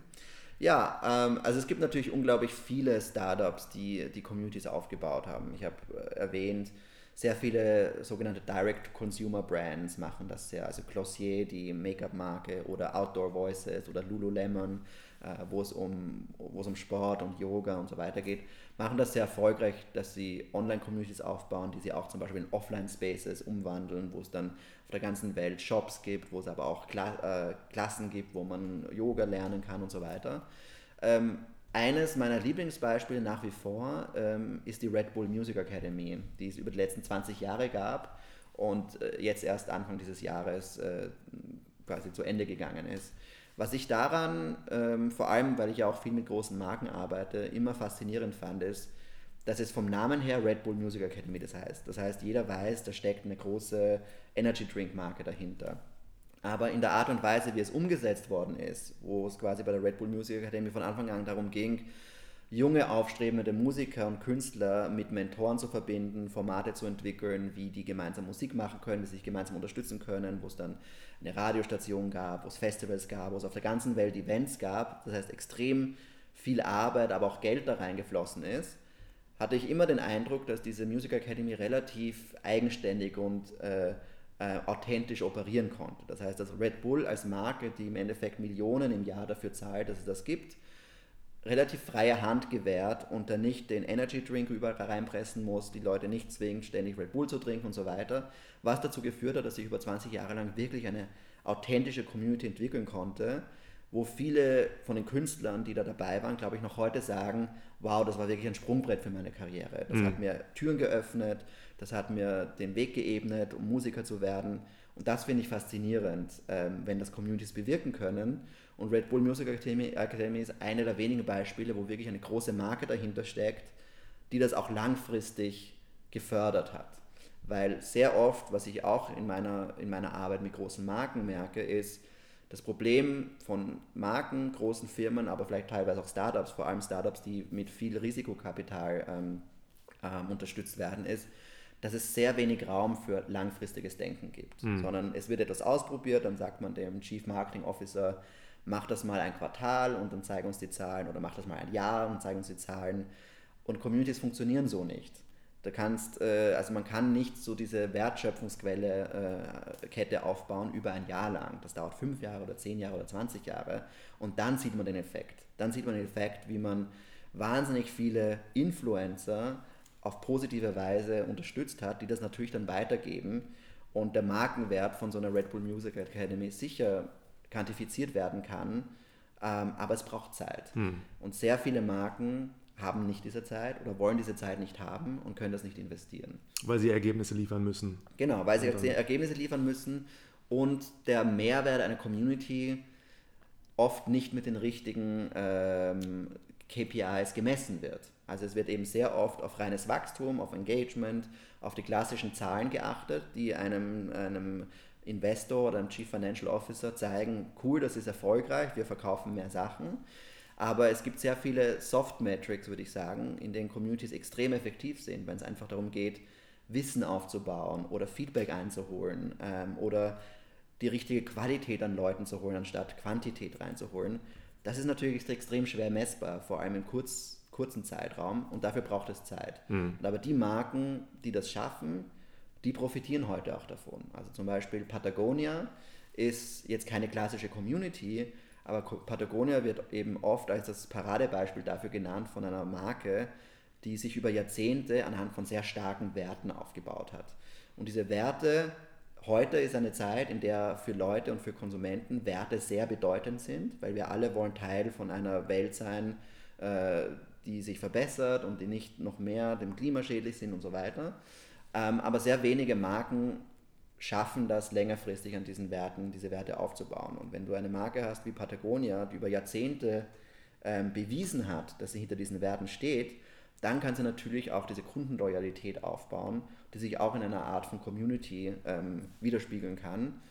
Ja, ähm, also es gibt natürlich unglaublich viele Startups, die die Communities aufgebaut haben. Ich habe äh, erwähnt, sehr viele sogenannte Direct-to-Consumer-Brands machen das sehr. Also Glossier, die Make-up-Marke oder Outdoor Voices oder Lululemon, äh, wo, es um, wo es um Sport und Yoga und so weiter geht, machen das sehr erfolgreich, dass sie Online-Communities aufbauen, die sie auch zum Beispiel in Offline-Spaces umwandeln, wo es dann auf der ganzen Welt Shops gibt, wo es aber auch Kla äh, Klassen gibt, wo man Yoga lernen kann und so weiter. Ähm, eines meiner Lieblingsbeispiele nach wie vor ähm, ist die Red Bull Music Academy, die es über die letzten 20 Jahre gab und äh, jetzt erst Anfang dieses Jahres äh, quasi zu Ende gegangen ist. Was ich daran, ähm, vor allem weil ich ja auch viel mit großen Marken arbeite, immer faszinierend fand, ist, dass es vom Namen her Red Bull Music Academy das heißt. Das heißt, jeder weiß, da steckt eine große Energy Drink Marke dahinter. Aber in der Art und Weise, wie es umgesetzt worden ist, wo es quasi bei der Red Bull Music Academy von Anfang an darum ging, junge aufstrebende Musiker und Künstler mit Mentoren zu verbinden, Formate zu entwickeln, wie die gemeinsam Musik machen können, wie sie sich gemeinsam unterstützen können, wo es dann eine Radiostation gab, wo es Festivals gab, wo es auf der ganzen Welt Events gab. Das heißt, extrem viel Arbeit, aber auch Geld da reingeflossen ist hatte ich immer den Eindruck, dass diese Music Academy relativ eigenständig und äh, äh, authentisch operieren konnte. Das heißt, dass Red Bull als Marke, die im Endeffekt Millionen im Jahr dafür zahlt, dass es das gibt, relativ freie Hand gewährt und dann nicht den Energy Drink überall reinpressen muss, die Leute nicht zwingt, ständig Red Bull zu trinken und so weiter, was dazu geführt hat, dass sich über 20 Jahre lang wirklich eine authentische Community entwickeln konnte, wo viele von den Künstlern, die da dabei waren, glaube ich, noch heute sagen, wow, das war wirklich ein Sprungbrett für meine Karriere. Das mhm. hat mir Türen geöffnet, das hat mir den Weg geebnet, um Musiker zu werden. Und das finde ich faszinierend, ähm, wenn das Communities bewirken können. Und Red Bull Music Academy, Academy ist eine der wenigen Beispiele, wo wirklich eine große Marke dahinter steckt, die das auch langfristig gefördert hat. Weil sehr oft, was ich auch in meiner, in meiner Arbeit mit großen Marken merke, ist, das Problem von Marken, großen Firmen, aber vielleicht teilweise auch Startups, vor allem Startups, die mit viel Risikokapital ähm, ähm, unterstützt werden, ist, dass es sehr wenig Raum für langfristiges Denken gibt. Mhm. Sondern es wird etwas ausprobiert, dann sagt man dem Chief Marketing Officer, mach das mal ein Quartal und dann zeig uns die Zahlen oder mach das mal ein Jahr und zeig uns die Zahlen. Und Communities funktionieren so nicht. Du kannst, äh, also man kann nicht so diese Wertschöpfungsquelle äh, Kette aufbauen über ein Jahr lang. Das dauert fünf Jahre oder zehn Jahre oder 20 Jahre. Und dann sieht man den Effekt. Dann sieht man den Effekt, wie man wahnsinnig viele Influencer auf positive Weise unterstützt hat, die das natürlich dann weitergeben. Und der Markenwert von so einer Red Bull Music Academy sicher quantifiziert werden kann. Ähm, aber es braucht Zeit. Hm. Und sehr viele Marken haben nicht diese Zeit oder wollen diese Zeit nicht haben und können das nicht investieren. Weil sie Ergebnisse liefern müssen. Genau, weil sie Ergebnisse liefern müssen und der Mehrwert einer Community oft nicht mit den richtigen ähm, KPIs gemessen wird. Also es wird eben sehr oft auf reines Wachstum, auf Engagement, auf die klassischen Zahlen geachtet, die einem, einem Investor oder einem Chief Financial Officer zeigen, cool, das ist erfolgreich, wir verkaufen mehr Sachen. Aber es gibt sehr viele Soft Metrics, würde ich sagen, in denen Communities extrem effektiv sind, wenn es einfach darum geht, Wissen aufzubauen oder Feedback einzuholen ähm, oder die richtige Qualität an Leuten zu holen, anstatt Quantität reinzuholen. Das ist natürlich extrem schwer messbar, vor allem im kurz, kurzen Zeitraum und dafür braucht es Zeit. Mhm. Aber die Marken, die das schaffen, die profitieren heute auch davon. Also zum Beispiel Patagonia ist jetzt keine klassische Community, aber Patagonia wird eben oft als das Paradebeispiel dafür genannt von einer Marke, die sich über Jahrzehnte anhand von sehr starken Werten aufgebaut hat. Und diese Werte, heute ist eine Zeit, in der für Leute und für Konsumenten Werte sehr bedeutend sind, weil wir alle wollen Teil von einer Welt sein, äh, die sich verbessert und die nicht noch mehr dem Klima schädlich sind und so weiter. Ähm, aber sehr wenige Marken schaffen das längerfristig an diesen Werten, diese Werte aufzubauen. Und wenn du eine Marke hast wie Patagonia, die über Jahrzehnte ähm, bewiesen hat, dass sie hinter diesen Werten steht, dann kann sie natürlich auch diese Kundenloyalität aufbauen, die sich auch in einer Art von Community ähm, widerspiegeln kann,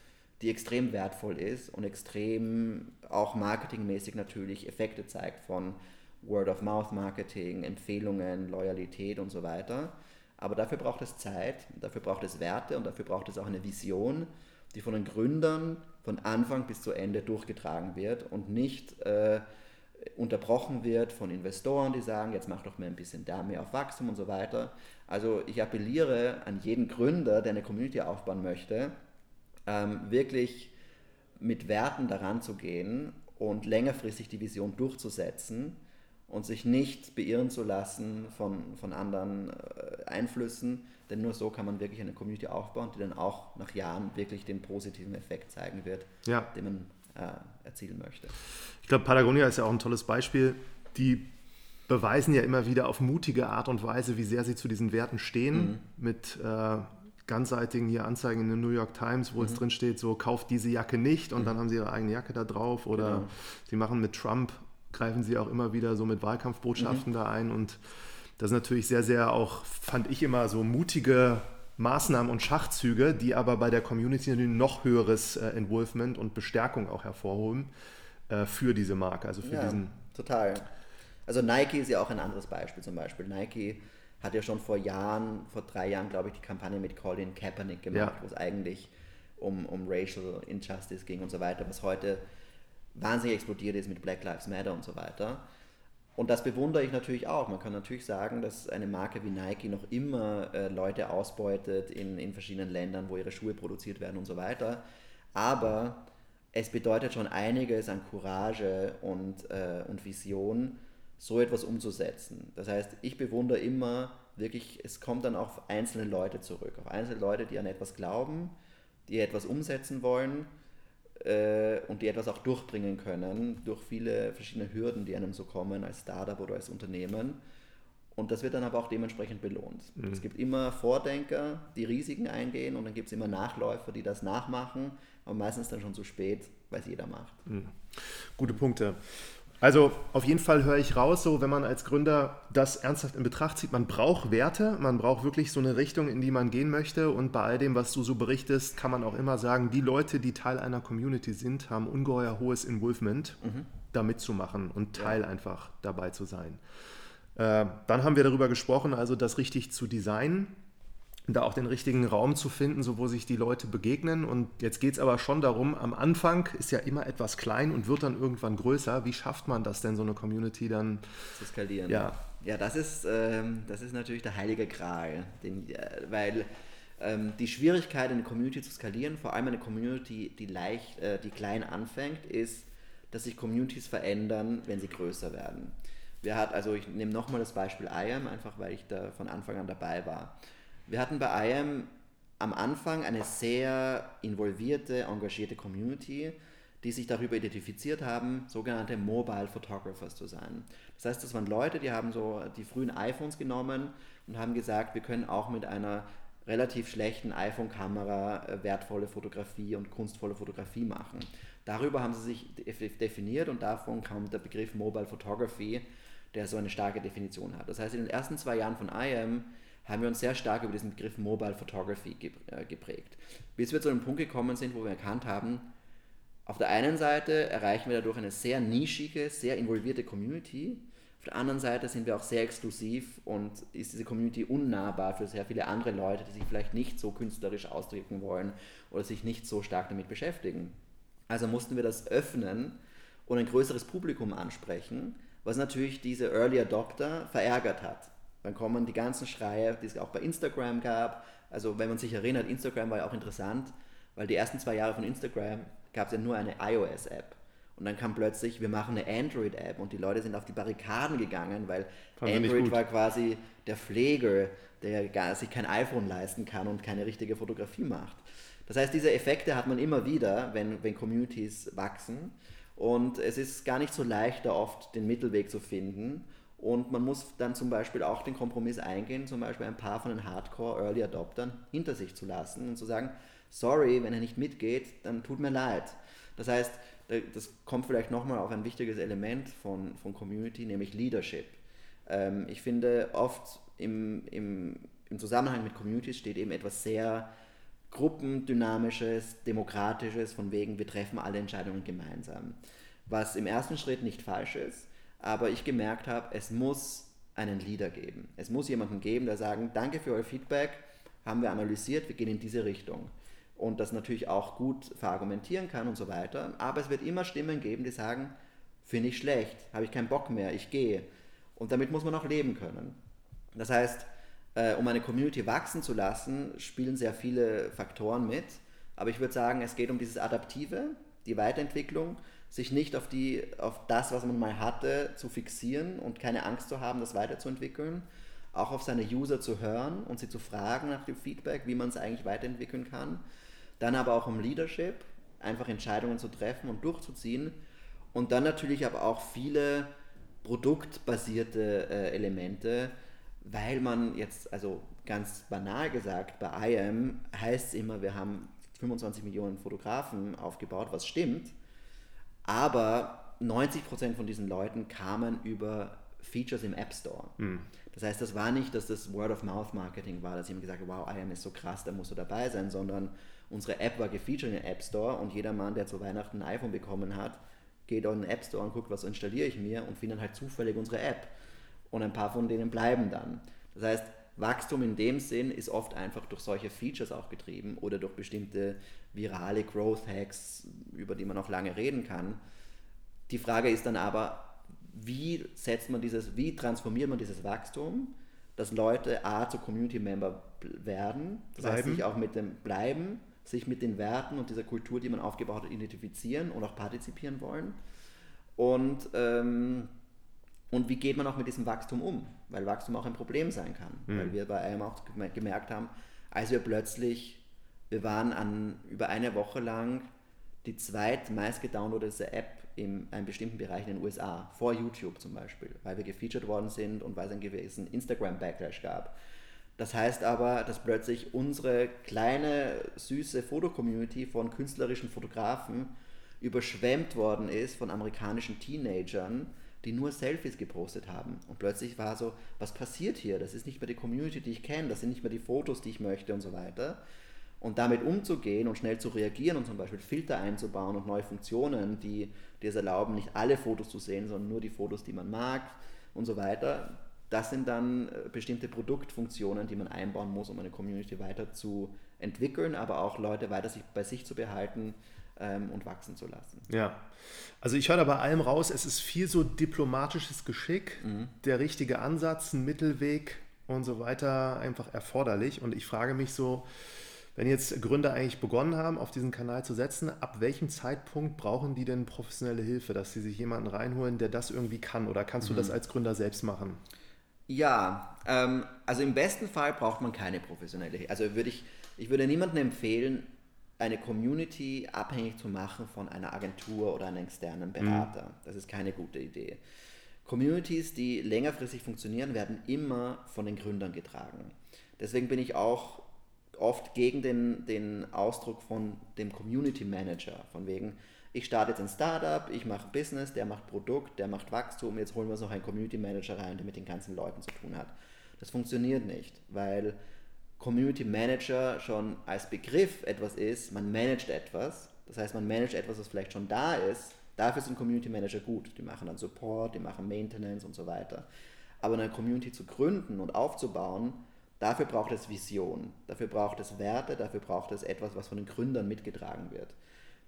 die extrem wertvoll ist und extrem auch marketingmäßig natürlich Effekte zeigt von Word-of-Mouth-Marketing, Empfehlungen, Loyalität und so weiter. Aber dafür braucht es Zeit, dafür braucht es Werte und dafür braucht es auch eine Vision, die von den Gründern von Anfang bis zu Ende durchgetragen wird und nicht äh, unterbrochen wird von Investoren, die sagen, jetzt mach doch mal ein bisschen da mehr auf Wachstum und so weiter. Also ich appelliere an jeden Gründer, der eine Community aufbauen möchte, ähm, wirklich mit Werten daran zu gehen und längerfristig die Vision durchzusetzen und sich nicht beirren zu lassen von, von anderen äh, Einflüssen, denn nur so kann man wirklich eine Community aufbauen, die dann auch nach Jahren wirklich den positiven Effekt zeigen wird, ja. den man äh, erzielen möchte. Ich glaube, Patagonia ist ja auch ein tolles Beispiel. Die beweisen ja immer wieder auf mutige Art und Weise, wie sehr sie zu diesen Werten stehen, mhm. mit äh, ganzseitigen hier Anzeigen in der New York Times, wo mhm. es drin steht, so kauft diese Jacke nicht und mhm. dann haben sie ihre eigene Jacke da drauf oder genau. sie machen mit Trump greifen sie auch immer wieder so mit Wahlkampfbotschaften mhm. da ein. Und das ist natürlich sehr, sehr auch, fand ich immer so mutige Maßnahmen und Schachzüge, die aber bei der Community noch höheres äh, Involvement und Bestärkung auch hervorhoben äh, für diese Marke. Also für ja, diesen. Total. Also Nike ist ja auch ein anderes Beispiel zum Beispiel. Nike hat ja schon vor Jahren, vor drei Jahren, glaube ich, die Kampagne mit Colin Kaepernick gemacht, ja. wo es eigentlich um, um Racial Injustice ging und so weiter, was heute wahnsinnig explodiert ist mit Black Lives Matter und so weiter. Und das bewundere ich natürlich auch. Man kann natürlich sagen, dass eine Marke wie Nike noch immer äh, Leute ausbeutet in, in verschiedenen Ländern, wo ihre Schuhe produziert werden und so weiter. Aber es bedeutet schon einiges an Courage und, äh, und Vision, so etwas umzusetzen. Das heißt, ich bewundere immer wirklich, es kommt dann auf einzelne Leute zurück, auf einzelne Leute, die an etwas glauben, die etwas umsetzen wollen äh, und die etwas auch durchbringen können durch viele verschiedene Hürden, die einem so kommen als Startup oder als Unternehmen. Und das wird dann aber auch dementsprechend belohnt. Mhm. Es gibt immer Vordenker, die Risiken eingehen und dann gibt es immer Nachläufer, die das nachmachen, aber meistens dann schon zu spät, weil es jeder macht. Mhm. Gute Punkte. Also auf jeden Fall höre ich raus, so wenn man als Gründer das ernsthaft in Betracht zieht, man braucht Werte, man braucht wirklich so eine Richtung, in die man gehen möchte und bei all dem, was du so berichtest, kann man auch immer sagen, die Leute, die Teil einer Community sind, haben ungeheuer hohes Involvement, mhm. da mitzumachen und Teil ja. einfach dabei zu sein. Äh, dann haben wir darüber gesprochen, also das richtig zu designen da auch den richtigen Raum zu finden, so wo sich die Leute begegnen. Und jetzt geht es aber schon darum, am Anfang ist ja immer etwas klein und wird dann irgendwann größer. Wie schafft man das denn, so eine Community dann zu skalieren? Ja, ja das, ist, ähm, das ist natürlich der heilige Gral, den, äh, weil ähm, die Schwierigkeit, eine Community zu skalieren, vor allem eine Community, die, leicht, äh, die klein anfängt, ist, dass sich Communities verändern, wenn sie größer werden. Wir hat, also ich nehme nochmal das Beispiel IAM, einfach weil ich da von Anfang an dabei war. Wir hatten bei IAM am Anfang eine sehr involvierte, engagierte Community, die sich darüber identifiziert haben, sogenannte Mobile Photographers zu sein. Das heißt, das waren Leute, die haben so die frühen iPhones genommen und haben gesagt, wir können auch mit einer relativ schlechten iPhone-Kamera äh, wertvolle Fotografie und kunstvolle Fotografie machen. Darüber haben sie sich definiert und davon kam der Begriff Mobile Photography, der so eine starke Definition hat. Das heißt, in den ersten zwei Jahren von IAM haben wir uns sehr stark über diesen Begriff Mobile Photography äh, geprägt. Bis wir zu einem Punkt gekommen sind, wo wir erkannt haben, auf der einen Seite erreichen wir dadurch eine sehr nischige, sehr involvierte Community. Auf der anderen Seite sind wir auch sehr exklusiv und ist diese Community unnahbar für sehr viele andere Leute, die sich vielleicht nicht so künstlerisch ausdrücken wollen oder sich nicht so stark damit beschäftigen. Also mussten wir das öffnen und ein größeres Publikum ansprechen, was natürlich diese Early Adopter verärgert hat. Dann kommen die ganzen Schreie, die es auch bei Instagram gab. Also wenn man sich erinnert, Instagram war ja auch interessant, weil die ersten zwei Jahre von Instagram gab es ja nur eine iOS-App. Und dann kam plötzlich, wir machen eine Android-App und die Leute sind auf die Barrikaden gegangen, weil Fand Android war quasi der Pfleger, der gar, sich kein iPhone leisten kann und keine richtige Fotografie macht. Das heißt, diese Effekte hat man immer wieder, wenn, wenn Communities wachsen. Und es ist gar nicht so leicht, da oft den Mittelweg zu finden. Und man muss dann zum Beispiel auch den Kompromiss eingehen, zum Beispiel ein paar von den Hardcore-Early Adoptern hinter sich zu lassen und zu sagen, sorry, wenn er nicht mitgeht, dann tut mir leid. Das heißt, das kommt vielleicht nochmal auf ein wichtiges Element von, von Community, nämlich Leadership. Ähm, ich finde, oft im, im, im Zusammenhang mit Communities steht eben etwas sehr gruppendynamisches, demokratisches, von wegen, wir treffen alle Entscheidungen gemeinsam. Was im ersten Schritt nicht falsch ist, aber ich gemerkt habe, es muss einen Leader geben. Es muss jemanden geben, der sagt, danke für euer Feedback, haben wir analysiert, wir gehen in diese Richtung. Und das natürlich auch gut verargumentieren kann und so weiter. Aber es wird immer Stimmen geben, die sagen, finde ich schlecht, habe ich keinen Bock mehr, ich gehe. Und damit muss man auch leben können. Das heißt, äh, um eine Community wachsen zu lassen, spielen sehr viele Faktoren mit. Aber ich würde sagen, es geht um dieses Adaptive, die Weiterentwicklung sich nicht auf, die, auf das, was man mal hatte, zu fixieren und keine Angst zu haben, das weiterzuentwickeln, auch auf seine User zu hören und sie zu fragen nach dem Feedback, wie man es eigentlich weiterentwickeln kann. Dann aber auch um Leadership, einfach Entscheidungen zu treffen und durchzuziehen. Und dann natürlich aber auch viele produktbasierte äh, Elemente, weil man jetzt, also ganz banal gesagt, bei IAM heißt es immer, wir haben 25 Millionen Fotografen aufgebaut, was stimmt. Aber 90% von diesen Leuten kamen über Features im App Store. Mhm. Das heißt, das war nicht, dass das Word-of-Mouth-Marketing war, dass jemand gesagt hat, wow, IAM ist so krass, da musst du dabei sein, sondern unsere App war gefeatured im App Store und jeder Mann, der zu Weihnachten ein iPhone bekommen hat, geht in den App Store und guckt, was installiere ich mir und findet halt zufällig unsere App. Und ein paar von denen bleiben dann. Das heißt, Wachstum in dem Sinn ist oft einfach durch solche Features auch getrieben oder durch bestimmte virale Growth Hacks, über die man auch lange reden kann. Die Frage ist dann aber, wie setzt man dieses, wie transformiert man dieses Wachstum, dass Leute A zu Community Member werden, das bleiben. heißt sich auch mit dem bleiben, sich mit den Werten und dieser Kultur, die man aufgebaut hat, identifizieren und auch partizipieren wollen. Und ähm, und wie geht man auch mit diesem Wachstum um? Weil Wachstum auch ein Problem sein kann. Mhm. Weil wir bei einem auch gemerkt haben, als wir plötzlich, wir waren an über eine Woche lang die zweitmeist gedownloadete App in einem bestimmten Bereich in den USA, vor YouTube zum Beispiel, weil wir gefeatured worden sind und weil es einen gewissen Instagram-Backlash gab. Das heißt aber, dass plötzlich unsere kleine, süße Fotocommunity von künstlerischen Fotografen überschwemmt worden ist von amerikanischen Teenagern, die nur Selfies gepostet haben. Und plötzlich war so, was passiert hier? Das ist nicht mehr die Community, die ich kenne, das sind nicht mehr die Fotos, die ich möchte und so weiter. Und damit umzugehen und schnell zu reagieren und zum Beispiel Filter einzubauen und neue Funktionen, die dir es erlauben, nicht alle Fotos zu sehen, sondern nur die Fotos, die man mag und so weiter, das sind dann äh, bestimmte Produktfunktionen, die man einbauen muss, um eine Community weiter zu entwickeln, aber auch Leute weiter sich bei sich zu behalten ähm, und wachsen zu lassen. Ja, also ich höre da bei allem raus, es ist viel so diplomatisches Geschick, mhm. der richtige Ansatz, ein Mittelweg und so weiter einfach erforderlich. Und ich frage mich so, wenn jetzt Gründer eigentlich begonnen haben, auf diesen Kanal zu setzen, ab welchem Zeitpunkt brauchen die denn professionelle Hilfe, dass sie sich jemanden reinholen, der das irgendwie kann? Oder kannst du mhm. das als Gründer selbst machen? Ja, ähm, also im besten Fall braucht man keine professionelle Hilfe. Also würde ich, ich würde niemandem empfehlen, eine Community abhängig zu machen von einer Agentur oder einem externen Berater. Mhm. Das ist keine gute Idee. Communities, die längerfristig funktionieren, werden immer von den Gründern getragen. Deswegen bin ich auch oft gegen den, den Ausdruck von dem Community Manager, von wegen, ich starte jetzt ein Startup, ich mache Business, der macht Produkt, der macht Wachstum, jetzt holen wir uns noch einen Community Manager rein, der mit den ganzen Leuten zu tun hat. Das funktioniert nicht, weil Community Manager schon als Begriff etwas ist, man managt etwas, das heißt, man managt etwas, was vielleicht schon da ist, dafür sind Community Manager gut, die machen dann Support, die machen Maintenance und so weiter. Aber eine Community zu gründen und aufzubauen, Dafür braucht es Vision, dafür braucht es Werte, dafür braucht es etwas, was von den Gründern mitgetragen wird.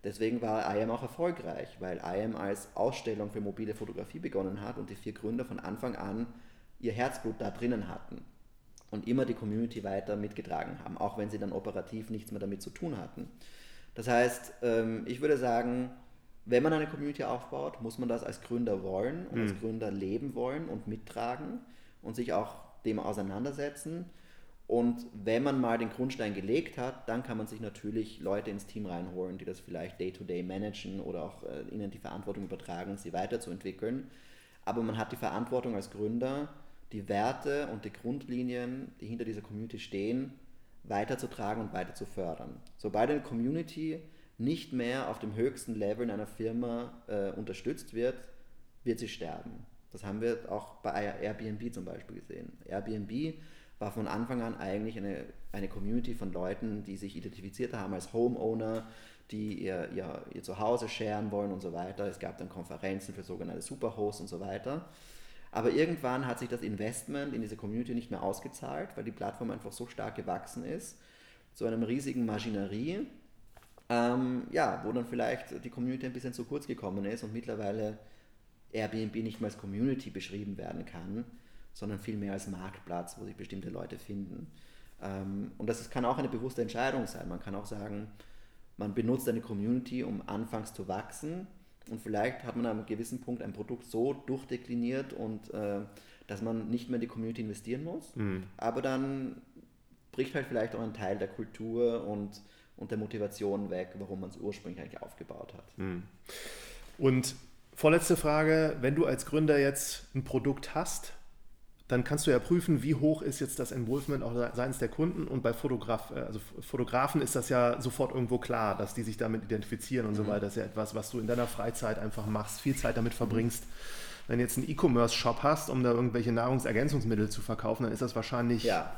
Deswegen war IAM auch erfolgreich, weil IAM als Ausstellung für mobile Fotografie begonnen hat und die vier Gründer von Anfang an ihr Herzblut da drinnen hatten und immer die Community weiter mitgetragen haben, auch wenn sie dann operativ nichts mehr damit zu tun hatten. Das heißt, ähm, ich würde sagen, wenn man eine Community aufbaut, muss man das als Gründer wollen und als hm. Gründer leben wollen und mittragen und sich auch dem auseinandersetzen. Und wenn man mal den Grundstein gelegt hat, dann kann man sich natürlich Leute ins Team reinholen, die das vielleicht day-to-day -day managen oder auch äh, ihnen die Verantwortung übertragen, sie weiterzuentwickeln. Aber man hat die Verantwortung als Gründer, die Werte und die Grundlinien, die hinter dieser Community stehen, weiterzutragen und weiter zu fördern. Sobald eine Community nicht mehr auf dem höchsten Level in einer Firma äh, unterstützt wird, wird sie sterben. Das haben wir auch bei Airbnb zum Beispiel gesehen. Airbnb war von Anfang an eigentlich eine, eine Community von Leuten, die sich identifiziert haben als Homeowner, die ihr, ihr, ihr Zuhause sharen wollen und so weiter. Es gab dann Konferenzen für sogenannte Superhosts und so weiter. Aber irgendwann hat sich das Investment in diese Community nicht mehr ausgezahlt, weil die Plattform einfach so stark gewachsen ist, zu einem riesigen Maschinerie, ähm, ja, wo dann vielleicht die Community ein bisschen zu kurz gekommen ist und mittlerweile Airbnb nicht mehr als Community beschrieben werden kann, sondern vielmehr als Marktplatz, wo sich bestimmte Leute finden. Ähm, und das kann auch eine bewusste Entscheidung sein. Man kann auch sagen, man benutzt eine Community, um anfangs zu wachsen und vielleicht hat man an einem gewissen Punkt ein Produkt so durchdekliniert und äh, dass man nicht mehr in die Community investieren muss, mhm. aber dann bricht halt vielleicht auch ein Teil der Kultur und, und der Motivation weg, warum man es ursprünglich eigentlich aufgebaut hat. Mhm. Und Vorletzte Frage, wenn du als Gründer jetzt ein Produkt hast, dann kannst du ja prüfen, wie hoch ist jetzt das Involvement auch seitens der Kunden und bei Fotograf, äh, also Fotografen ist das ja sofort irgendwo klar, dass die sich damit identifizieren und mhm. so weiter. Das ist ja etwas, was du in deiner Freizeit einfach machst, viel Zeit damit verbringst. Mhm. Wenn du jetzt einen E-Commerce-Shop hast, um da irgendwelche Nahrungsergänzungsmittel zu verkaufen, dann ist das wahrscheinlich ja.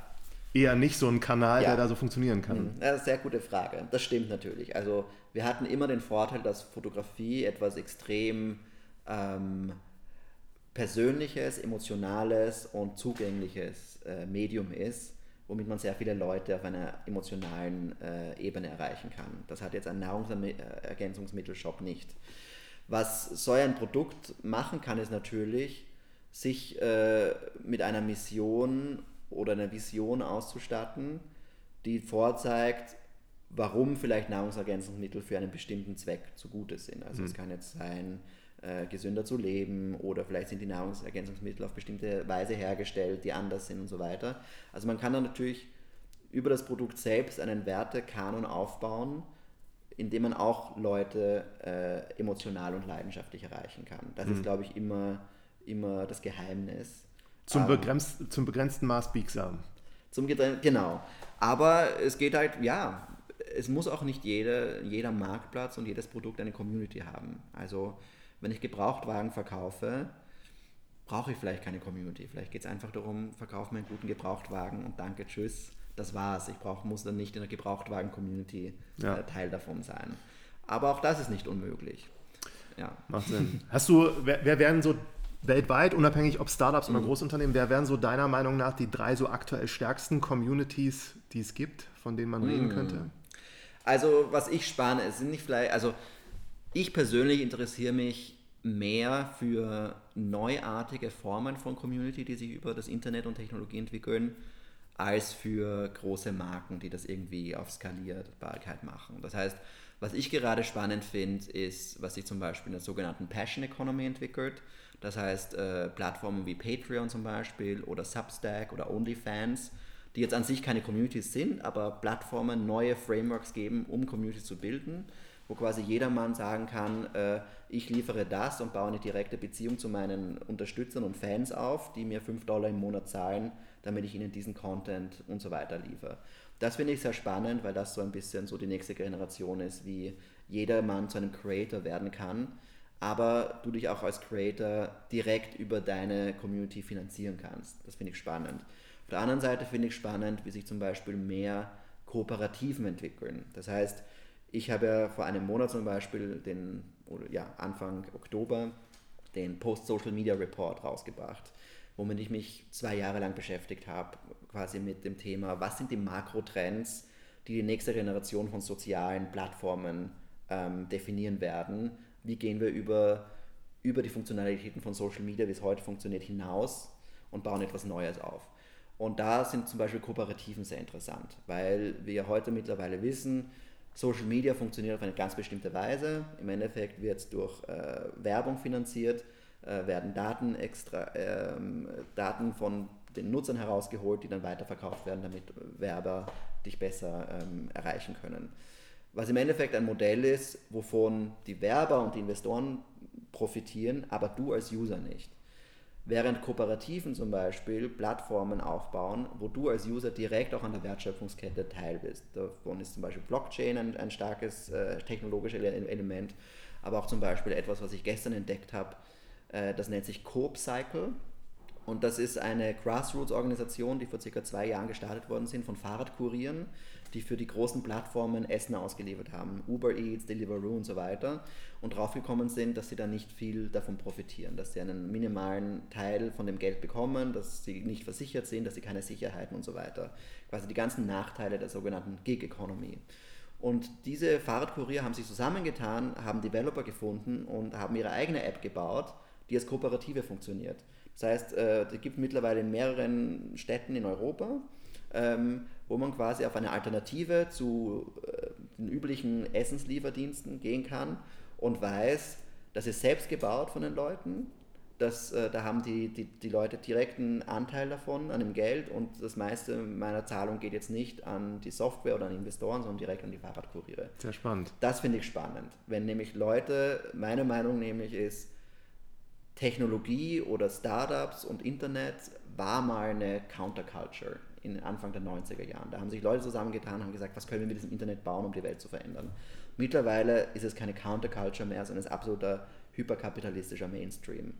eher nicht so ein Kanal, ja. der da so funktionieren kann. Mhm. Das ist eine sehr gute Frage. Das stimmt natürlich. Also wir hatten immer den Vorteil, dass Fotografie etwas extrem ähm, persönliches, emotionales und zugängliches äh, Medium ist, womit man sehr viele Leute auf einer emotionalen äh, Ebene erreichen kann. Das hat jetzt ein Nahrungsergänzungsmittelshop nicht. Was so ein Produkt machen kann, ist natürlich, sich äh, mit einer Mission oder einer Vision auszustatten, die vorzeigt, warum vielleicht Nahrungsergänzungsmittel für einen bestimmten Zweck zugute sind. Also mhm. es kann jetzt sein, äh, gesünder zu leben oder vielleicht sind die Nahrungsergänzungsmittel auf bestimmte Weise hergestellt, die anders sind und so weiter. Also man kann dann natürlich über das Produkt selbst einen Wertekanon aufbauen, indem man auch Leute äh, emotional und leidenschaftlich erreichen kann. Das mhm. ist, glaube ich, immer, immer das Geheimnis. Zum, ähm, begrenzt, zum begrenzten Maß biegsam. Zum genau. Aber es geht halt, ja, es muss auch nicht jede, jeder Marktplatz und jedes Produkt eine Community haben. Also wenn ich Gebrauchtwagen verkaufe, brauche ich vielleicht keine Community. Vielleicht geht es einfach darum, verkaufe mir einen guten Gebrauchtwagen und danke, tschüss, das war's. Ich brauch, muss dann nicht in der Gebrauchtwagen-Community ja. äh, Teil davon sein. Aber auch das ist nicht unmöglich. Ja. Macht Sinn. Hast du, wer, wer wären so weltweit, unabhängig ob Startups mhm. oder Großunternehmen, wer wären so deiner Meinung nach die drei so aktuell stärksten Communities, die es gibt, von denen man mhm. reden könnte? Also, was ich spannend ist, sind nicht vielleicht, also ich persönlich interessiere mich mehr für neuartige Formen von Community, die sich über das Internet und Technologie entwickeln, als für große Marken, die das irgendwie auf Skalierbarkeit machen. Das heißt, was ich gerade spannend finde, ist, was sich zum Beispiel in der sogenannten Passion Economy entwickelt. Das heißt, äh, Plattformen wie Patreon zum Beispiel oder Substack oder OnlyFans, die jetzt an sich keine Communities sind, aber Plattformen neue Frameworks geben, um Communities zu bilden, wo quasi jedermann sagen kann, äh, ich liefere das und baue eine direkte Beziehung zu meinen Unterstützern und Fans auf, die mir 5 Dollar im Monat zahlen, damit ich ihnen diesen Content und so weiter liefere. Das finde ich sehr spannend, weil das so ein bisschen so die nächste Generation ist, wie jedermann zu einem Creator werden kann aber du dich auch als Creator direkt über deine Community finanzieren kannst. Das finde ich spannend. Auf der anderen Seite finde ich spannend, wie sich zum Beispiel mehr Kooperativen entwickeln. Das heißt, ich habe ja vor einem Monat zum Beispiel den, oder ja, Anfang Oktober den Post-Social Media Report rausgebracht, womit ich mich zwei Jahre lang beschäftigt habe, quasi mit dem Thema, was sind die Makrotrends, die die nächste Generation von sozialen Plattformen ähm, definieren werden wie gehen wir über, über die Funktionalitäten von Social Media, wie es heute funktioniert, hinaus und bauen etwas Neues auf. Und da sind zum Beispiel Kooperativen sehr interessant, weil wir heute mittlerweile wissen, Social Media funktioniert auf eine ganz bestimmte Weise. Im Endeffekt wird es durch äh, Werbung finanziert, äh, werden Daten, extra, äh, Daten von den Nutzern herausgeholt, die dann weiterverkauft werden, damit Werber dich besser ähm, erreichen können was im Endeffekt ein Modell ist, wovon die Werber und die Investoren profitieren, aber du als User nicht. Während Kooperativen zum Beispiel Plattformen aufbauen, wo du als User direkt auch an der Wertschöpfungskette teil bist. Davon ist zum Beispiel Blockchain ein, ein starkes äh, technologisches Element, aber auch zum Beispiel etwas, was ich gestern entdeckt habe, äh, das nennt sich Coop Cycle. Und das ist eine Grassroots-Organisation, die vor circa zwei Jahren gestartet worden sind von Fahrradkurieren, die für die großen Plattformen Essen ausgeliefert haben, Uber Eats, Deliveroo und so weiter, und draufgekommen sind, dass sie da nicht viel davon profitieren, dass sie einen minimalen Teil von dem Geld bekommen, dass sie nicht versichert sind, dass sie keine Sicherheiten und so weiter. Quasi die ganzen Nachteile der sogenannten Gig Economy. Und diese Fahrradkurier haben sich zusammengetan, haben Developer gefunden und haben ihre eigene App gebaut, die als Kooperative funktioniert. Das heißt, äh, es gibt mittlerweile in mehreren Städten in Europa ähm, wo man quasi auf eine Alternative zu äh, den üblichen Essenslieferdiensten gehen kann und weiß, das ist selbst gebaut von den Leuten. Das, äh, da haben die, die, die Leute direkten Anteil davon, an dem Geld und das meiste meiner Zahlung geht jetzt nicht an die Software oder an Investoren, sondern direkt an die Fahrradkuriere. Sehr spannend. Das finde ich spannend. Wenn nämlich Leute, meine Meinung nämlich ist, Technologie oder Startups und Internet war mal eine Counterculture in Anfang der 90er Jahren. Da haben sich Leute zusammengetan und haben gesagt, was können wir mit diesem Internet bauen, um die Welt zu verändern. Mittlerweile ist es keine Counterculture mehr, sondern es ist absoluter hyperkapitalistischer Mainstream.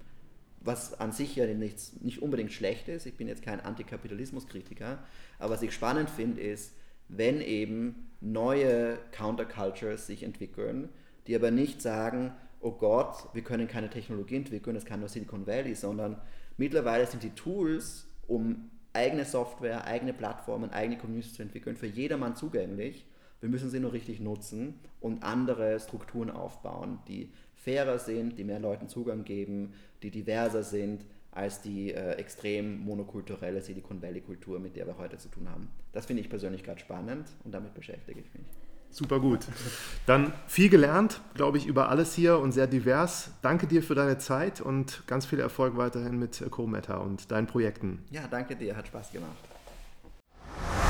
Was an sich ja nichts, nicht unbedingt schlecht ist. Ich bin jetzt kein Antikapitalismuskritiker. Aber was ich spannend finde, ist, wenn eben neue Countercultures sich entwickeln, die aber nicht sagen, oh Gott, wir können keine Technologie entwickeln, das kann nur Silicon Valley, sondern mittlerweile sind die Tools, um eigene Software, eigene Plattformen, eigene Communities zu entwickeln, für jedermann zugänglich. Wir müssen sie nur richtig nutzen und andere Strukturen aufbauen, die fairer sind, die mehr Leuten Zugang geben, die diverser sind als die äh, extrem monokulturelle Silicon Valley Kultur, mit der wir heute zu tun haben. Das finde ich persönlich gerade spannend und damit beschäftige ich mich. Super gut. Dann viel gelernt, glaube ich, über alles hier und sehr divers. Danke dir für deine Zeit und ganz viel Erfolg weiterhin mit CoMeta und deinen Projekten. Ja, danke dir, hat Spaß gemacht.